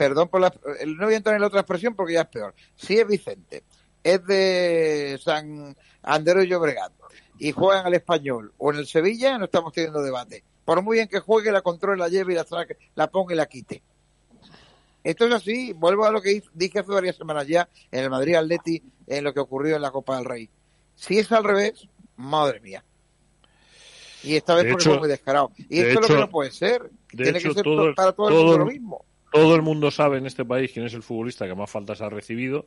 Speaker 8: perdón por la. No voy a entrar en la otra expresión porque ya es peor. Si es Vicente, es de San Andero y Llobregat y juega en el Español o en el Sevilla, no estamos teniendo debate. Por muy bien que juegue, la controle, la lleve y la, saque, la ponga y la quite. Esto es así. Vuelvo a lo que dije hace varias semanas ya en el Madrid Atleti, en lo que ocurrió en la Copa del Rey. Si es al revés, madre mía. Y esta vez
Speaker 2: De
Speaker 8: porque
Speaker 2: hecho-
Speaker 8: fue muy descarado. Y
Speaker 2: de
Speaker 8: esto es lo que no puede ser. Tiene
Speaker 2: hecho,
Speaker 8: que ser
Speaker 2: todo-
Speaker 8: para todo el
Speaker 2: todo
Speaker 8: mundo
Speaker 2: el-
Speaker 8: lo mismo.
Speaker 2: Todo el mundo sabe en este país quién es el futbolista que más faltas ha recibido,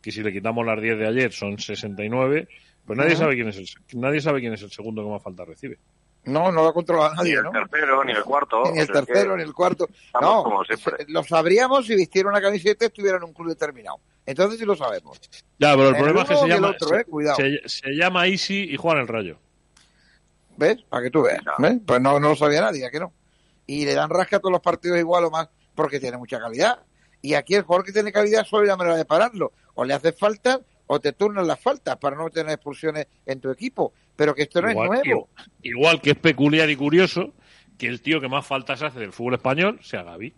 Speaker 2: que si le quitamos las 10 de ayer son 69, pues nadie
Speaker 8: Ujú.
Speaker 2: sabe quién es el nadie sabe quién es el segundo que más faltas recibe.
Speaker 8: No, no lo controla
Speaker 7: Ni
Speaker 8: nadie,
Speaker 7: el
Speaker 8: ¿no?
Speaker 7: tercero, ni el cuarto.
Speaker 8: Ni el tercero, ni el cuarto. No, lo sabríamos si vistiera una camiseta y estuviera en un club determinado. Entonces sí lo sabemos.
Speaker 2: Ya, pero el,
Speaker 8: El
Speaker 2: problema es que se
Speaker 8: el
Speaker 2: llama,
Speaker 8: otro,
Speaker 2: se-
Speaker 8: eh, cuidado.
Speaker 2: se- se llama Easy y juega en el Rayo.
Speaker 8: ¿Ves? Para que tú veas. ¿ves? Pues no, no lo sabía nadie, ¿a que no? Y le dan rasca a todos los partidos igual o más porque tiene mucha calidad. Y aquí el jugador que tiene calidad solo hay una manera de pararlo. O le hace falta o te turnan las faltas para no tener expulsiones en tu equipo. Pero que esto no
Speaker 2: Igual,
Speaker 8: es nuevo.
Speaker 2: igual- igual que es peculiar y curioso que el tío que más faltas hace del fútbol español sea Gaby.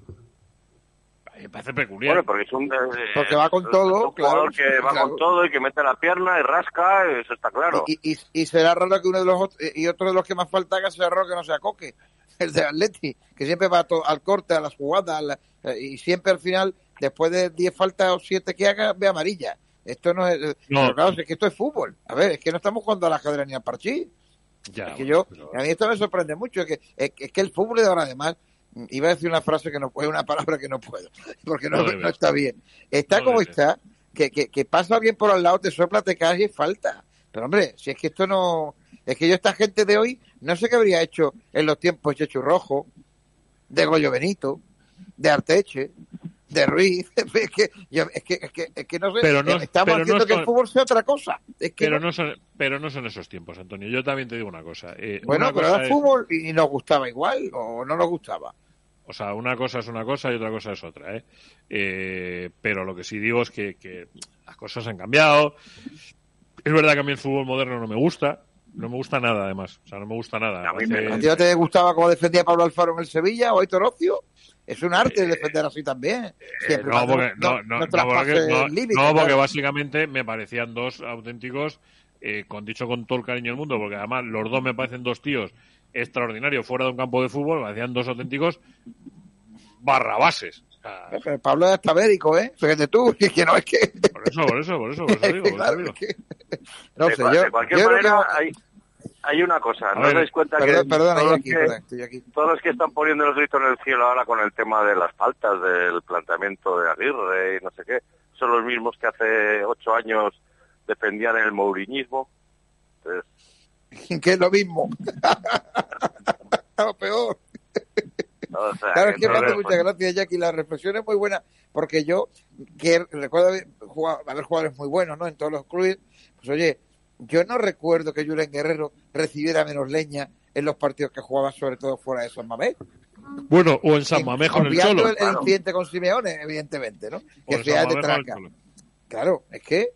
Speaker 2: A mí Me parece peculiar.
Speaker 7: Bueno, porque es un, eh,
Speaker 8: Porque va con todo,
Speaker 7: un jugador
Speaker 8: claro,
Speaker 7: que va
Speaker 8: claro.
Speaker 7: con todo y que mete la pierna y rasca, eso está claro.
Speaker 8: Y, y, y será raro que uno de los ot- y otro de los que más falta haga sea raro que no sea Coque, el de Atleti, que siempre va al corte, a las jugadas, a la- eh, y siempre al final, después de 10 faltas o 7 que haga, ve amarilla. Esto no es.
Speaker 2: No.
Speaker 8: claro, es que esto es fútbol. A ver, es que no estamos jugando a la ajedrez ni al parchís.
Speaker 2: Ya,
Speaker 8: Es que yo,
Speaker 2: pero-
Speaker 8: a mí esto me sorprende mucho, es que, es, que- es que el fútbol de ahora además, iba a decir una frase que no puedo, una palabra que no puedo, (laughs) porque no,
Speaker 2: No
Speaker 8: no
Speaker 2: debes.
Speaker 8: está bien. Está
Speaker 2: No
Speaker 8: como está, que, que, que pasa alguien por al lado, te sopla, te caes y falta. Pero hombre, si es que esto no, es que yo esta gente de hoy, no sé qué habría hecho en los tiempos de Chechu Rojo, de Goyo Benito, de Arteche, de Ruiz, (laughs) es que, es que, es que, es que no sé,
Speaker 2: Pero no-
Speaker 8: estamos
Speaker 2: pero no
Speaker 8: haciendo que el
Speaker 2: son-
Speaker 8: fútbol sea otra cosa. Es que
Speaker 2: pero
Speaker 8: no-
Speaker 2: no son pero no son esos tiempos, Antonio. Yo también te digo una cosa. eh,
Speaker 8: bueno,
Speaker 2: una
Speaker 8: pero
Speaker 2: cosa
Speaker 8: era
Speaker 2: es-
Speaker 8: fútbol y nos gustaba igual, o no nos gustaba.
Speaker 2: O sea, una cosa es una cosa y otra cosa es otra, ¿eh? Eh, pero lo que sí digo es que, que las cosas han cambiado. Es verdad que a mí el fútbol moderno no me gusta. No me gusta nada, además. O sea, no me gusta nada.
Speaker 7: A mí
Speaker 2: Parece-
Speaker 7: me-
Speaker 8: ¿A ti no te gustaba cómo defendía Pablo Alfaro en el Sevilla o Aitor Ocio? Es un arte
Speaker 2: Eh,
Speaker 8: defender así también. Siempre
Speaker 2: no, porque, no, no, no, porque, no,
Speaker 8: límite,
Speaker 2: no, porque
Speaker 8: claro.
Speaker 2: básicamente me parecían dos auténticos, eh, con dicho con todo el cariño del mundo, porque además los dos me parecen dos tíos extraordinarios fuera de un campo de fútbol, me parecían dos auténticos barrabases. O sea,
Speaker 8: Pero Pablo es hasta médico, ¿eh? Fíjate tú, (laughs) y que no es que...
Speaker 2: por eso, por eso, por eso, por eso digo, por eso (laughs)
Speaker 8: Claro,
Speaker 2: digo.
Speaker 8: es que- No
Speaker 7: de,
Speaker 8: sé,
Speaker 7: cua-
Speaker 8: yo,
Speaker 7: de cualquier
Speaker 8: yo creo
Speaker 7: manera,
Speaker 8: que-
Speaker 7: hay, hay una cosa. ¿No os dais cuenta
Speaker 8: Perdón,
Speaker 7: que todos, los
Speaker 8: aquí,
Speaker 7: que,
Speaker 8: perdón, estoy aquí.
Speaker 7: todos los que están poniendo los gritos en el cielo ahora con el tema de las faltas, del planteamiento de Aguirre y no sé qué, son los mismos que hace ocho años defendían el mouriñismo. Entonces, (laughs)
Speaker 8: Que es lo mismo. o peor.
Speaker 7: O sea,
Speaker 8: Claro, es que me hace muchas gracias, Jackie. La reflexión es muy buena porque yo que recuerdo haber jugado- haber jugadores muy buenos, ¿no? En todos los clubes. Pues oye, yo no recuerdo que Julen Guerrero recibiera menos leña en los partidos que jugaba, sobre todo fuera de San Mamés.
Speaker 2: Bueno, o en San Mamés con el Cholo.
Speaker 8: el, el incidente con Simeone, evidentemente, ¿no?
Speaker 2: O
Speaker 8: Que
Speaker 2: en
Speaker 8: sea de traca. Claro, es que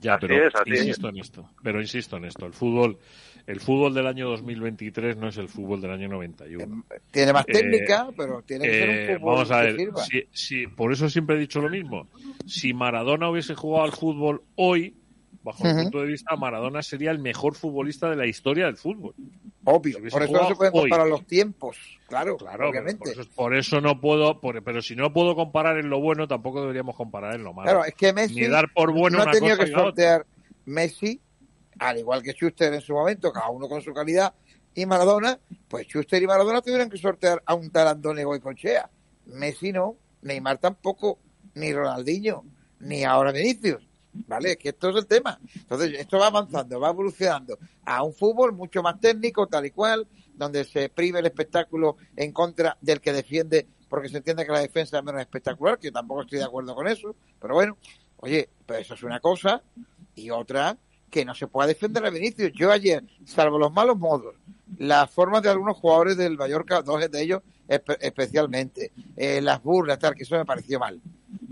Speaker 2: Ya,
Speaker 7: Así
Speaker 2: pero
Speaker 7: es, así es.
Speaker 2: insisto en esto. Pero insisto en esto. El fútbol, el fútbol del año 2023 no es el fútbol del año 91.
Speaker 8: tiene más
Speaker 2: Eh,
Speaker 8: técnica, pero tiene que
Speaker 2: Eh,
Speaker 8: ser un fútbol
Speaker 2: vamos a
Speaker 8: que
Speaker 2: ver,
Speaker 8: sirva.
Speaker 2: si, si- por eso siempre he dicho lo mismo. Si Maradona hubiese jugado al fútbol hoy, bajo mi
Speaker 8: Ujú.
Speaker 2: punto de vista, Maradona sería el mejor futbolista de la historia del fútbol.
Speaker 8: Obvio,
Speaker 2: si
Speaker 8: por eso no se pueden
Speaker 2: hoy.
Speaker 8: comparar los tiempos. Claro,
Speaker 2: Claro,
Speaker 8: obviamente.
Speaker 2: Por eso, por eso no puedo, por- pero si no puedo comparar en lo bueno, tampoco deberíamos comparar en lo malo.
Speaker 8: Claro, es que Messi
Speaker 2: Ni dar por bueno
Speaker 8: no ha tenido que sortear Messi, al igual que Schuster en su momento, cada uno con su calidad, y Maradona, pues Schuster y Maradona tuvieron que sortear a un tal Andone Goicochea. Messi no, Neymar tampoco, ni Ronaldinho, ni ahora Vinicius. ¿Vale? Es que esto es el tema. Entonces, esto va avanzando, va evolucionando a un fútbol mucho más técnico, tal y cual, donde se prive el espectáculo en contra del que defiende, porque se entiende que la defensa es menos espectacular, que yo tampoco estoy de acuerdo con eso, pero bueno, oye, pues eso es una cosa, y otra, que no se pueda defender a Vinicius. Yo ayer, salvo los malos modos, las formas de algunos jugadores del Mallorca, dos de ellos espe- especialmente, eh, las burlas, tal, que eso me pareció mal.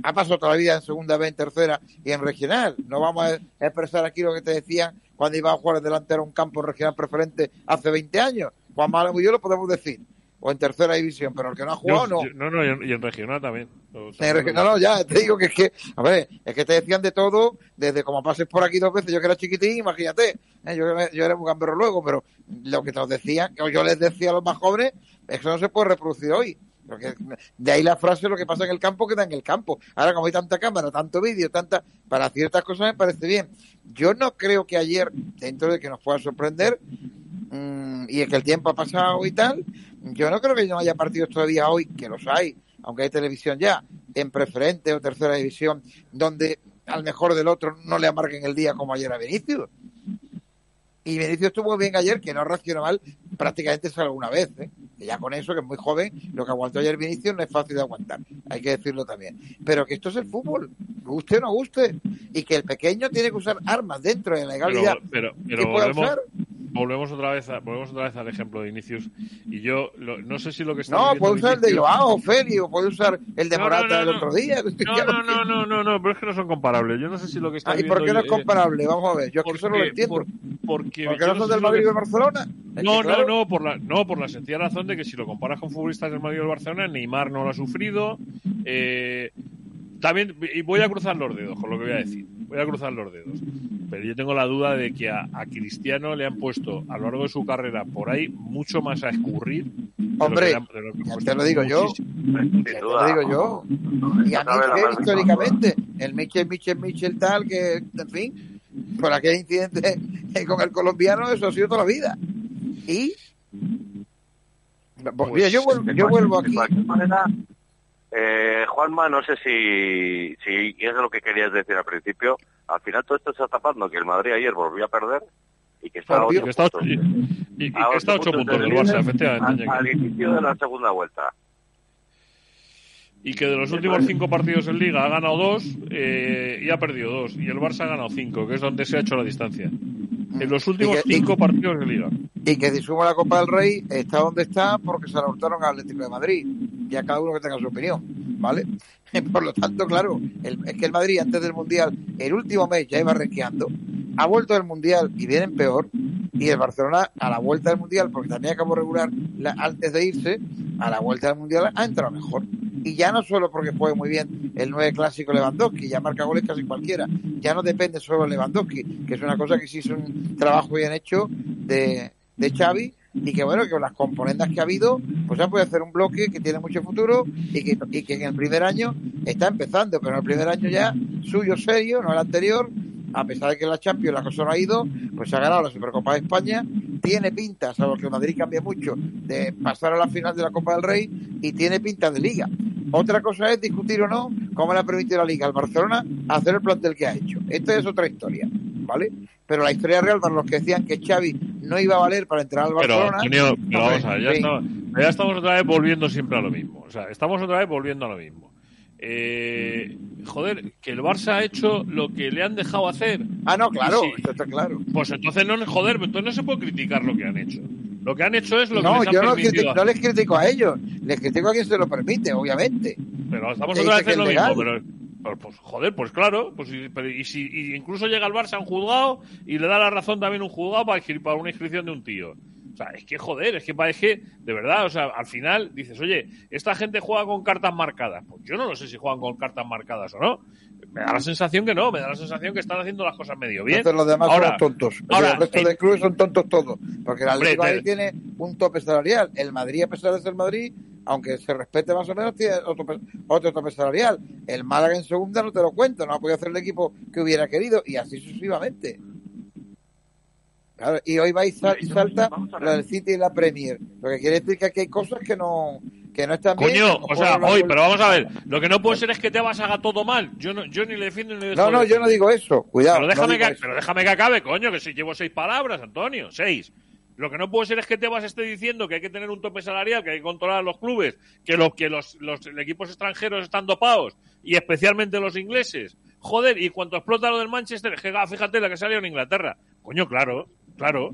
Speaker 8: Ha pasado toda la vida en segunda B, en tercera y en regional. No vamos a expresar aquí lo que te decían cuando iba a jugar delantero a un campo regional preferente hace 20 años. Juan Malamo y yo lo podemos decir. O en tercera división, pero el que no ha jugado,
Speaker 2: Yo-
Speaker 8: no.
Speaker 2: yo- no, no, y en, y en regional también.
Speaker 8: En No, no, ya, te digo que es que, a ver, es que te decían de todo, desde como pases por aquí dos veces, yo que era chiquitín, imagínate, ¿eh? yo, yo era un gamberro luego, pero lo que te nos decían, o yo les decía a los más jóvenes, eso no se puede reproducir hoy. Porque de ahí la frase, lo que pasa en el campo queda en el campo. Ahora, como hay tanta cámara, tanto vídeo, tanta, para ciertas cosas me parece bien. Yo no creo que ayer, dentro de que nos pueda sorprender, y es que el tiempo ha pasado y tal, yo no creo que no haya partidos todavía hoy, que los hay, aunque hay televisión ya, en preferente o tercera división, donde al mejor del otro no le amarguen el día como ayer a Vinicius. Y Vinicius estuvo bien ayer, que no reaccionó mal prácticamente solo una vez. ¿eh? Ya con eso, que es muy joven, lo que aguantó ayer Vinicius no es fácil de aguantar. Hay que decirlo también. Pero que esto es el fútbol, guste o no guste. Y que el pequeño tiene que usar armas dentro de la legalidad.
Speaker 2: Pero, pero, volvemos,
Speaker 8: usar.
Speaker 2: Volvemos otra vez a, volvemos otra vez al ejemplo de Inicius y yo lo- no sé si lo que está
Speaker 8: No, puede usar el de Joao, Feli, o puede usar el de
Speaker 2: No,
Speaker 8: Morata
Speaker 2: no, no,
Speaker 8: del otro día.
Speaker 2: No, no, no, no, no, no, pero es que no son comparables. Yo no sé si lo que está
Speaker 8: Ah, ¿Y por qué no es comparable? Vamos a ver, yo es que eso no lo
Speaker 2: porque-
Speaker 8: entiendo.
Speaker 2: por- porque
Speaker 8: ¿Por qué
Speaker 2: yo
Speaker 8: no son del Madrid del Barcelona? Es
Speaker 2: No,
Speaker 8: claro,
Speaker 2: no, no, por la, no, por la sencilla razón de que si lo comparas con futbolistas del Madrid o del Barcelona, Neymar no lo ha sufrido. Eh, también, y voy a cruzar los dedos con lo que voy a decir. Voy a cruzar los dedos. Pero yo tengo la duda de que a, a Cristiano le han puesto a lo largo de su carrera por ahí mucho más a escurrir. de lo
Speaker 8: Hombre,
Speaker 2: que de lo que
Speaker 8: ya
Speaker 2: cuesta
Speaker 8: te lo digo yo. te lo digo yo. Y a Michel, históricamente, el Michel, Michel, Michel tal, que, en fin, por aquel incidente (laughs) con el colombiano, eso ha sido toda la vida. Y,
Speaker 2: Pues,
Speaker 8: mira, yo, vuelvo,
Speaker 7: De
Speaker 8: yo vuelvo
Speaker 7: de
Speaker 8: aquí.
Speaker 7: cualquier manera, eh, Juanma, no sé si, si es lo que querías decir al principio. Al final todo esto se está tapando, que el Madrid ayer volvió a perder y que está a
Speaker 8: Por
Speaker 7: ocho
Speaker 2: Y que está,
Speaker 7: puntos.
Speaker 2: y, y- y
Speaker 7: A
Speaker 2: que está puntos del Barça, efectivamente.
Speaker 7: Al, al inicio de la segunda vuelta.
Speaker 2: y que de los últimos cinco partidos en Liga ha ganado dos eh, y ha perdido dos. Y el Barça ha ganado cinco, que es donde se ha hecho la distancia. En los últimos
Speaker 8: y-
Speaker 2: cinco partidos de Liga.
Speaker 8: Y que si suma la Copa del Rey está donde está porque se la hurtaron al Atlético de Madrid. Y a cada uno que tenga su opinión, ¿vale? (laughs) Por lo tanto, claro, el- es que el Madrid antes del Mundial, el último mes ya iba renqueando, ha vuelto del Mundial y vienen peor. Y el Barcelona, a la vuelta del Mundial, porque también acabó regular la- antes de irse, a la vuelta del Mundial ha entrado mejor. Y ya no solo porque juegue muy bien el 9 clásico Lewandowski, ya marca goles casi cualquiera. Ya no depende solo de Lewandowski, que es una cosa que sí es un trabajo bien hecho de, de Xavi y que bueno, que con las componentes que ha habido, pues ya puede hacer un bloque que tiene mucho futuro y que, y que en el primer año está empezando, pero en el primer año ya suyo serio, no el anterior, a pesar de que la Champions la cosa no ha ido, pues se ha ganado la Supercopa de España, tiene pinta, salvo que Madrid cambie mucho, de pasar a la final de la Copa del Rey y tiene pinta de liga. Otra cosa es discutir o no cómo le ha permitido la liga al Barcelona hacer el plantel que ha hecho. Esta es otra historia, ¿vale? Pero la historia real para los que decían que Xavi no iba a valer para entrar al
Speaker 2: Pero,
Speaker 8: Barcelona.
Speaker 2: Antonio, pero vamos a ver, ya,
Speaker 8: Sí.
Speaker 2: ya estamos otra vez volviendo siempre a lo mismo. O sea, estamos otra vez volviendo a lo mismo. Eh, joder, que el Barça ha hecho lo que le han dejado hacer.
Speaker 8: Ah, no, claro,
Speaker 2: Sí.
Speaker 8: eso está claro.
Speaker 2: Pues entonces no, joder, entonces no se puede criticar lo que han hecho. Lo que han hecho es lo que
Speaker 8: No,
Speaker 2: les han
Speaker 8: yo no,
Speaker 2: permitido
Speaker 8: critico- no les critico a ellos, les critico a quien se lo permite, obviamente.
Speaker 2: Pero estamos
Speaker 8: que
Speaker 2: otra vez en lo
Speaker 8: que
Speaker 2: mismo. Pero, pero, pues joder, pues claro. Pues, y, pero- y si incluso llega el Barça un juzgado y le da la razón también un juzgado para, para una inscripción de un tío. O sea, es que joder, es que parece de verdad, o sea, al final dices, oye, esta gente juega con cartas marcadas. Pues yo no lo sé si juegan con cartas marcadas o no. Me da la sensación que no, me da la sensación que están haciendo las cosas medio bien.
Speaker 8: Entonces los demás
Speaker 2: ahora,
Speaker 8: son tontos.
Speaker 2: ahora,
Speaker 8: el resto
Speaker 2: el-
Speaker 8: de clubes son tontos todos. Porque el
Speaker 2: Hombre,
Speaker 8: de
Speaker 2: te-
Speaker 8: tiene un tope salarial. El Madrid, a pesar de ser Madrid, aunque se respete más o menos, tiene otro, otro tope salarial. El Málaga en segunda no te lo cuento, no ha podido hacer el equipo que hubiera querido y así sucesivamente. Claro, y hoy va y, sal- y salta la del City y la Premier. Lo que quiere decir que aquí hay cosas que no, que no están bien.
Speaker 2: Coño, o sea, hoy, pero vamos a ver, lo que no puede ser es que te vas haga todo mal. Yo no, yo ni le defiendo ni le dejo
Speaker 8: No, no, yo no digo eso. Cuidado.
Speaker 2: Pero déjame, que,
Speaker 8: eso.
Speaker 2: pero déjame que acabe, coño, que si llevo seis palabras, Antonio, seis. Lo que no puede ser es que Tebas esté diciendo que hay que tener un tope salarial, que hay que controlar a los clubes, que los que los, los equipos extranjeros están dopados, y especialmente los ingleses. Joder, y cuando explota lo del Manchester, ah, fíjate la que salió en Inglaterra. Coño, claro, claro.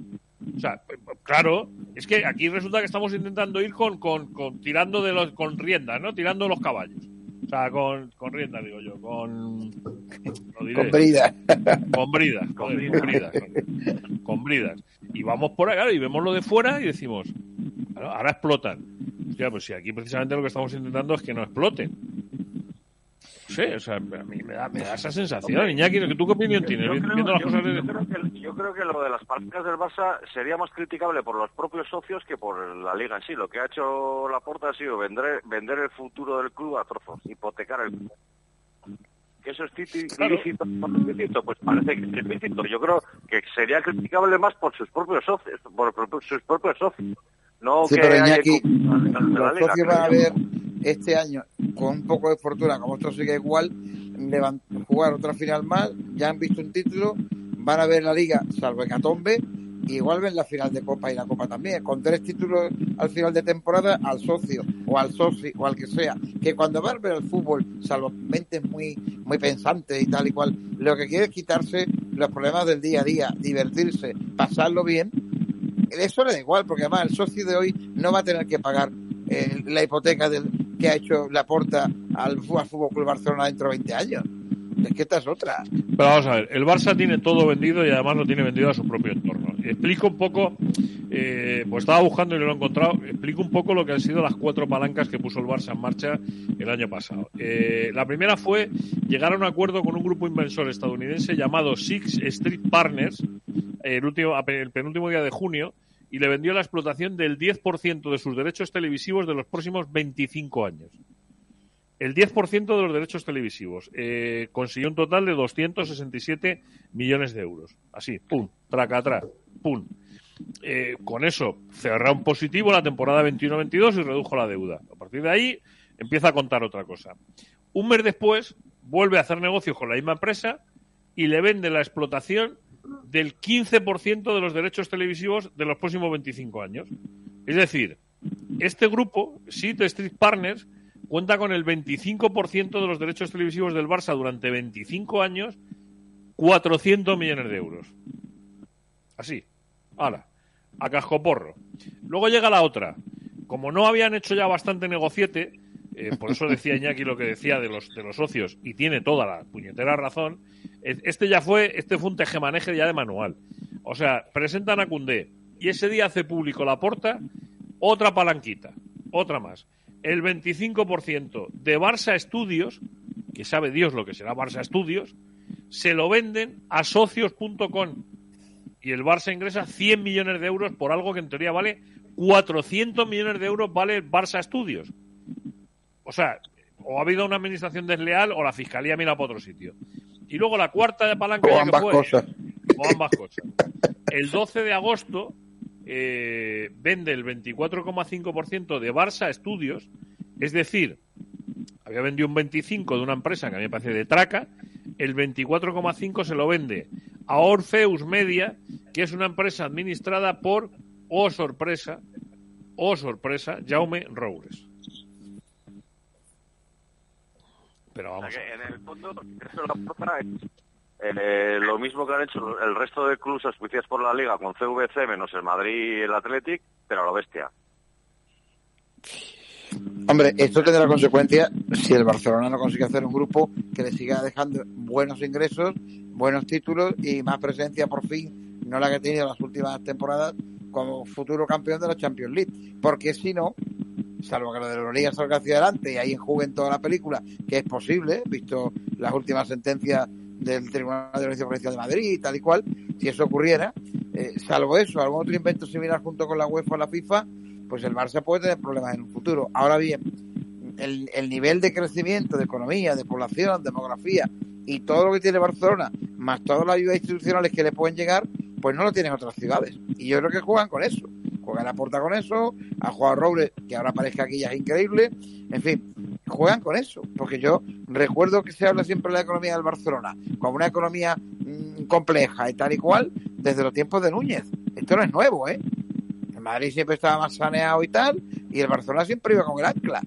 Speaker 2: O sea, claro, es que aquí resulta que estamos intentando ir con, con, con tirando de los, con riendas, ¿no? Tirando los caballos. O sea, con, con riendas, digo yo, con... lo diré.
Speaker 8: Con brida.
Speaker 2: Con bridas, con bridas. Con, con bridas. Y vamos por claro, y vemos lo de fuera y decimos, ahora explotan. Hostia, pues si aquí precisamente lo que estamos intentando es que no exploten. Sé, o sea, a mí me da, me da esa sensación. Iñaki, ¿tú qué opinión tienes?
Speaker 7: Yo creo, yo-
Speaker 2: de-
Speaker 7: que, yo creo que lo de las palancas del Barça sería más criticable por los propios socios que por la liga en sí. Lo que ha hecho Laporta ha sido vender, vender el futuro del club a trozos, hipotecar el club. ¿Que eso es
Speaker 2: Claro.
Speaker 7: ilícito? Pues parece que es ilícito. Yo creo que sería criticable más por sus propios socios, por, sus propios socios. No
Speaker 8: Sí,
Speaker 7: que
Speaker 8: pero
Speaker 7: haya
Speaker 8: Iñaki,
Speaker 7: la
Speaker 8: los
Speaker 7: liga,
Speaker 8: socios van a ver este año, con un poco de fortuna, como esto sigue igual, jugar otra final más, ya han visto un título, van a ver la liga, salvo Hecatombe, y igual ven la final de Copa y la Copa también, con tres títulos al final de temporada al socio, o al socio, o al que sea, que cuando van a ver el fútbol, salvo mentes muy, muy pensantes y tal y cual, lo que quiere es quitarse los problemas del día a día, divertirse, pasarlo bien, eso le da igual, porque además el socio de hoy no va a tener que pagar eh, la hipoteca del, que ha hecho la porta al, Fútbol Club Barcelona dentro de 20 años. Es que esta es otra.
Speaker 2: Pero vamos a ver, el Barça tiene todo vendido y además lo tiene vendido a su propio entorno. Explico un poco, eh, pues estaba buscando y no lo he encontrado, explico un poco lo que han sido las cuatro palancas que puso el Barça en marcha el año pasado. Eh, la primera fue llegar a un acuerdo con un grupo inversor estadounidense llamado Six Street Partners el, último, el penúltimo día de junio y le vendió la explotación del 10% de sus derechos televisivos de los próximos 25 años. El 10% de los derechos televisivos. Eh, consiguió un total de 267 millones de euros. Así, pum, traca atrás, pum. Eh, con eso cerró un positivo la temporada 21-22 y redujo la deuda. A partir de ahí empieza a contar otra cosa. Un mes después vuelve a hacer negocios con la misma empresa y le vende la explotación del 15% de los derechos televisivos de los próximos 25 años. Es decir, este grupo, City Street Partners, cuenta con el 25% de los derechos televisivos del Barça durante 25 años, 400 millones de euros. Así. Ahora, a cascoporro. Luego llega la otra. Como no habían hecho ya bastante negociete, eh, por eso decía Iñaki lo que decía de los, de los socios, y tiene toda la puñetera razón, este ya fue, este fue un tejemaneje ya de manual. O sea, presentan a Cundé y ese día hace público la porta, otra palanquita, otra más. El 25% de Barça Estudios, que sabe Dios lo que será Barça Estudios, se lo venden a socios.com y el Barça ingresa 100 millones de euros por algo que en teoría vale 400 millones de euros vale Barça Estudios. O sea, o ha habido una administración desleal o la fiscalía mira para otro sitio. Y luego la cuarta de palanca
Speaker 8: O
Speaker 2: ya que
Speaker 8: ambas
Speaker 2: fue-
Speaker 8: cosas.
Speaker 2: o ambas cosas. El 12 de agosto eh, vende el 24,5% de Barça Estudios, es decir, había vendido un 25 de una empresa que a mí me parece de traca, el 24,5 se lo vende a Orpheus Media, que es una empresa administrada por, oh sorpresa, oh sorpresa, Jaume Roures. Pero
Speaker 7: O sea
Speaker 2: vamos. a
Speaker 7: que
Speaker 2: ver.
Speaker 7: en el fondo, eh, lo mismo que han hecho el resto de clubes auspiciados por la Liga con CVC menos el Madrid y el Athletic, pero a lo bestia.
Speaker 8: Hombre, esto tendrá consecuencias si el Barcelona no consigue hacer un grupo que le siga dejando buenos ingresos, buenos títulos y más presencia por fin, no la que ha tenido en las últimas temporadas, como futuro campeón de la Champions League. Porque si no, salvo que lo de la Liga salga hacia adelante y ahí en toda la película, que es posible, visto las últimas sentencias del Tribunal de Justicia Provincial de Madrid y tal y cual, si eso ocurriera, eh, salvo eso, algún otro invento similar junto con la UEFA o la FIFA, pues el Barça puede tener problemas en un futuro. Ahora bien, el, el nivel de crecimiento, de economía, de población, demografía y todo lo que tiene Barcelona, más todas las ayudas institucionales que le pueden llegar, pues no lo tienen otras ciudades. Y yo creo que juegan con eso. Juegan a Porta con eso, ha jugado Robles, que ahora parezca aquí ya es increíble. En fin, juegan con eso. Porque yo recuerdo que se habla siempre de la economía del Barcelona como una economía mm, compleja y tal y cual desde los tiempos de Núñez. Esto no es nuevo, ¿eh? El Madrid siempre estaba más saneado y tal, y el Barcelona siempre iba con el ancla.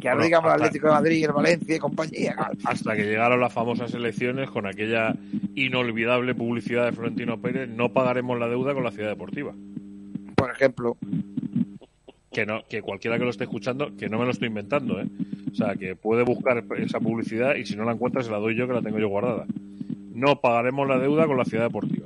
Speaker 8: Que ahora
Speaker 2: Bueno,
Speaker 8: digamos el Atlético de Madrid, el Valencia y compañía.
Speaker 2: Hasta que llegaron las famosas elecciones con aquella inolvidable publicidad de Florentino Pérez, no pagaremos la deuda con la ciudad deportiva.
Speaker 8: Por ejemplo,
Speaker 2: Que no, que cualquiera que lo esté escuchando, que no me lo estoy inventando, ¿eh? O sea, que puede buscar esa publicidad y si no la encuentra se la doy yo que la tengo yo guardada. No pagaremos la deuda con la ciudad deportiva.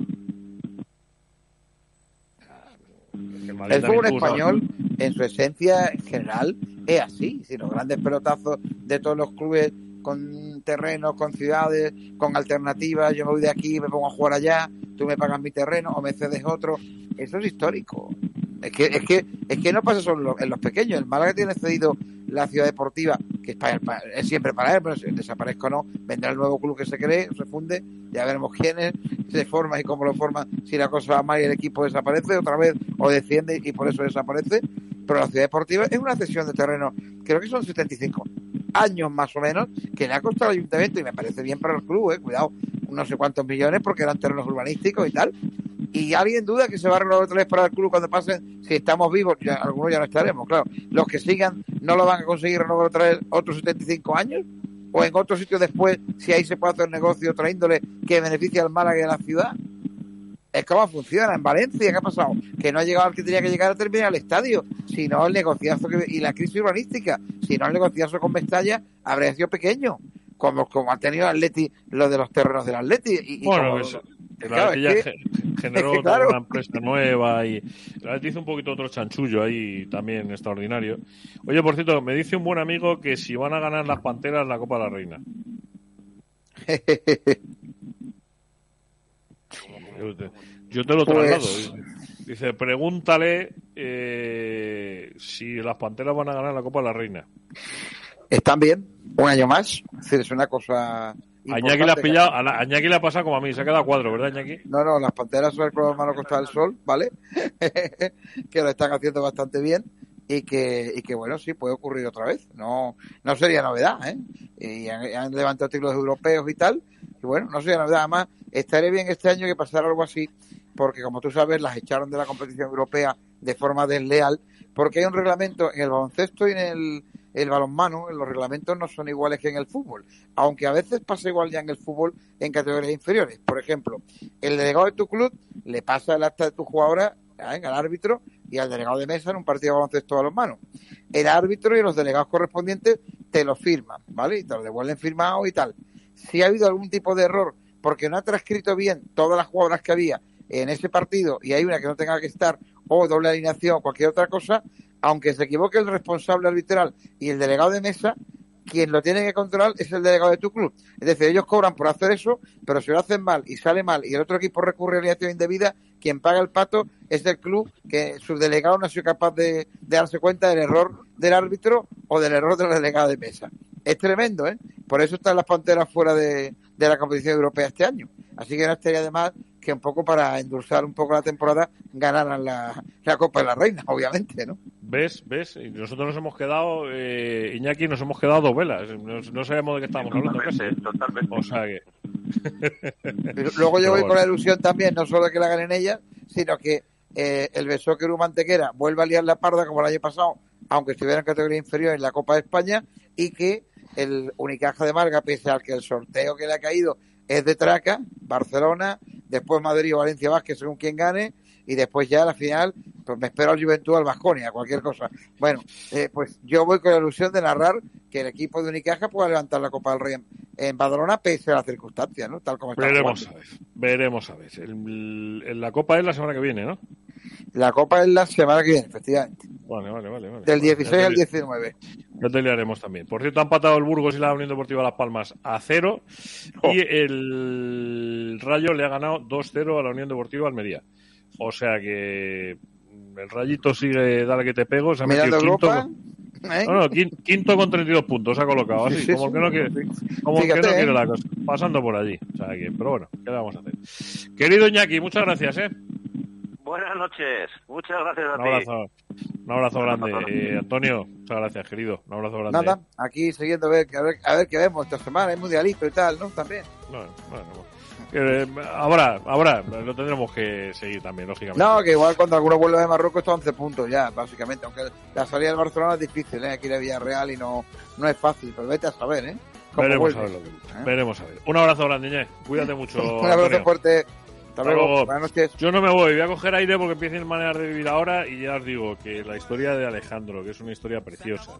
Speaker 8: El fútbol español, en su esencia en general, es así. Si los grandes pelotazos de todos los clubes con terrenos, con ciudades, con alternativas, yo me voy de aquí, me pongo a jugar allá, tú me pagas mi terreno o me cedes otro, eso es histórico. Es que, es que, es que no pasa solo en los, en los pequeños. El Málaga tiene cedido la ciudad deportiva, que es, siempre para él, pero si desaparezca o no, vendrá el nuevo club que se cree, se funde, ya veremos quién es, se forma y cómo lo forma, si la cosa va mal y el equipo desaparece otra vez o desciende y por eso desaparece. Pero la ciudad deportiva es una cesión de terreno, creo que son 75 años más o menos, que le ha costado al ayuntamiento y me parece bien para el club, eh, cuidado, no sé cuántos millones porque eran terrenos urbanísticos y tal. Y alguien duda que se va a renovar otra vez para el club cuando pasen, si estamos vivos, ya, algunos ya no estaremos, claro. Los que sigan no lo van a conseguir renovar otra vez otros 75 años, o en otro sitio después, si ahí se puede hacer negocio otra índole que beneficie al Málaga y a la ciudad. Es como funciona en Valencia, ¿qué ha pasado? Que no ha llegado al que tenía que llegar a terminar el estadio, sino el negociazo que, y la crisis urbanística, si no el negociazo con Mestalla habría sido pequeño, como, como ha tenido el Atleti lo de los terrenos del Atleti. Y, y
Speaker 2: Bueno,
Speaker 8: como-
Speaker 2: es-
Speaker 8: Claro,
Speaker 2: la Atleti ya
Speaker 8: que-
Speaker 2: ge- generó (laughs)
Speaker 8: es que,
Speaker 2: toda
Speaker 8: claro.
Speaker 2: una empresa nueva y la hizo un poquito otro chanchullo ahí también extraordinario. Oye, por cierto, me dice un buen amigo que si van a ganar las Panteras la Copa de la Reina. Yo (laughs) te, yo te lo
Speaker 8: Pues-
Speaker 2: traslado. Dice, pregúntale eh, si las Panteras van a ganar la Copa de la Reina.
Speaker 8: Están bien, un año más. Es decir, es una cosa.
Speaker 2: A Iñaki le has pillado, a, la- a Iñaki le ha pasado como a mí, se ha quedado a cuatro, ¿verdad, Iñaki?
Speaker 8: No, no, las panteras son el club hermano Costa del Sol, ¿vale? (laughs) que lo están haciendo bastante bien y que, y que bueno, sí, puede ocurrir otra vez. No, no sería novedad, ¿eh? Y han, han levantado títulos europeos y tal. Y bueno, no sería novedad. Además, estaría bien este año que pasara algo así, porque como tú sabes, las echaron de la competición europea de forma desleal, porque hay un reglamento en el baloncesto y en el, el balonmano, los reglamentos no son iguales que en el fútbol, aunque a veces pasa igual ya en el fútbol en categorías inferiores. Por ejemplo, el delegado de tu club le pasa el acta de tu jugadora ¿eh? al árbitro y al delegado de mesa en un partido de baloncesto manos. El árbitro y los delegados correspondientes te lo firman, ¿vale? Y te lo devuelven firmado y tal. Si ha habido algún tipo de error porque no ha transcrito bien todas las jugadoras que había en ese partido y hay una que no tenga que estar o doble alineación o cualquier otra cosa, aunque se equivoque el responsable arbitral y el delegado de mesa, quien lo tiene que controlar es el delegado de tu club. Es decir, ellos cobran por hacer eso, pero si lo hacen mal y sale mal y el otro equipo recurre a alineación indebida, quien paga el pato es el club que su delegado no ha sido capaz de, de darse cuenta del error del árbitro o del error del delegado de mesa. Es tremendo, ¿eh? Por eso están las panteras fuera de, de la competición europea este año. Así que no estaría de más que un poco para endulzar un poco la temporada ganaran la, la Copa de la Reina, (laughs) obviamente, ¿no?
Speaker 2: ¿Ves? ¿Ves? Y nosotros nos hemos quedado, eh, Iñaki, nos hemos quedado dos velas. No, no sabemos de qué estamos hablando.
Speaker 7: Totalmente, totalmente.
Speaker 2: O sea que,
Speaker 8: Luego yo
Speaker 2: Pero
Speaker 8: voy
Speaker 2: bueno.
Speaker 8: con la ilusión también, no solo de que la ganen ellas, sino que eh, el Besóquero Mantequera vuelva a liar la parda como el año pasado, aunque estuviera en categoría inferior en la Copa de España, y que el Unicaja de Marga, pese al que el sorteo que le ha caído es de Traca, Barcelona, después Madrid o Valencia Vázquez, según quien gane, y después ya a la final, pues me espero al Juventud al Vasconia, cualquier cosa. Bueno, eh, pues yo voy con la ilusión de narrar que el equipo de Unicaja pueda levantar la Copa del Rey en, en Badalona pese a las circunstancias, ¿no? Tal como está
Speaker 2: Veremos a ver. Veremos a ver. El- el- la Copa es la semana que viene, ¿no?
Speaker 8: La Copa es la semana que viene, efectivamente.
Speaker 2: Vale, vale, vale. vale.
Speaker 8: Del
Speaker 2: Bueno,
Speaker 8: 16
Speaker 2: ya te
Speaker 8: al
Speaker 2: li-
Speaker 8: 19.
Speaker 2: Ya te liaremos también. Por cierto, ha empatado el Burgos y la Unión Deportiva Las Palmas a cero. (laughs)
Speaker 8: Oh.
Speaker 2: Y el Rayo le ha ganado 2-0 a la Unión Deportiva Almería. O sea que el Rayito sigue, dale que te pego. Se ha metido quinto.
Speaker 8: ¿eh?
Speaker 2: No, no, quin- quinto con 32 puntos ha colocado así,
Speaker 8: Sí, sí,
Speaker 2: como el que
Speaker 8: sí.
Speaker 2: no quiere, como el que
Speaker 8: Fíjate,
Speaker 2: no
Speaker 8: ¿eh?
Speaker 2: quiere la cosa, pasando por allí. O sea que, pero bueno, ¿qué le vamos a hacer? Querido Iñaki, muchas gracias, ¿eh?
Speaker 7: Buenas noches. Muchas gracias a
Speaker 2: Un
Speaker 7: ti.
Speaker 2: abrazo, un abrazo grande. Eh, Antonio, muchas gracias, querido. Un abrazo grande.
Speaker 8: Nada, aquí siguiendo a ver, a ver, a ver qué vemos esta semana, es mundialista y tal, ¿no? También.
Speaker 2: Bueno, bueno. Eh, ahora, ahora lo tendremos que seguir también, lógicamente.
Speaker 8: No, que igual cuando alguno vuelve de Marruecos está 11 puntos ya, básicamente. Aunque la salida del Barcelona es difícil, ¿eh? Aquí a Villarreal y no, no es fácil, pero vete a saber, ¿eh?
Speaker 2: Veremos a ver lo que
Speaker 8: ¿Eh?
Speaker 2: Veremos a ver. Un abrazo grande, Iñé. Cuídate mucho. (laughs)
Speaker 8: Un abrazo
Speaker 2: Antonio.
Speaker 8: fuerte. Hasta
Speaker 2: Hasta
Speaker 8: luego.
Speaker 2: luego.
Speaker 8: Buenas noches.
Speaker 2: Yo no me voy, voy a coger aire porque empiecen maneras de vivir ahora y ya os digo que la historia de Alejandro, que es una historia preciosa,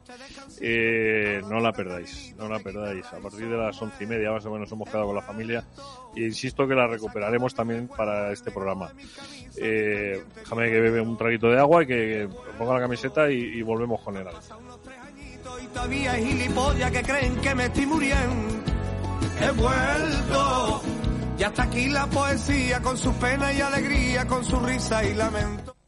Speaker 2: eh, no la perdáis, no la perdáis. A partir de las once y media más o menos hemos quedado con la familia e insisto que la recuperaremos también para este programa. Eh, déjame que bebe un traguito de agua y que ponga la camiseta y, y volvemos con él.
Speaker 6: Y todavía hay gilipollas que creen que me estoy muriendo. He vuelto. Y hasta aquí la poesía con su pena y alegría, con su risa y lamento.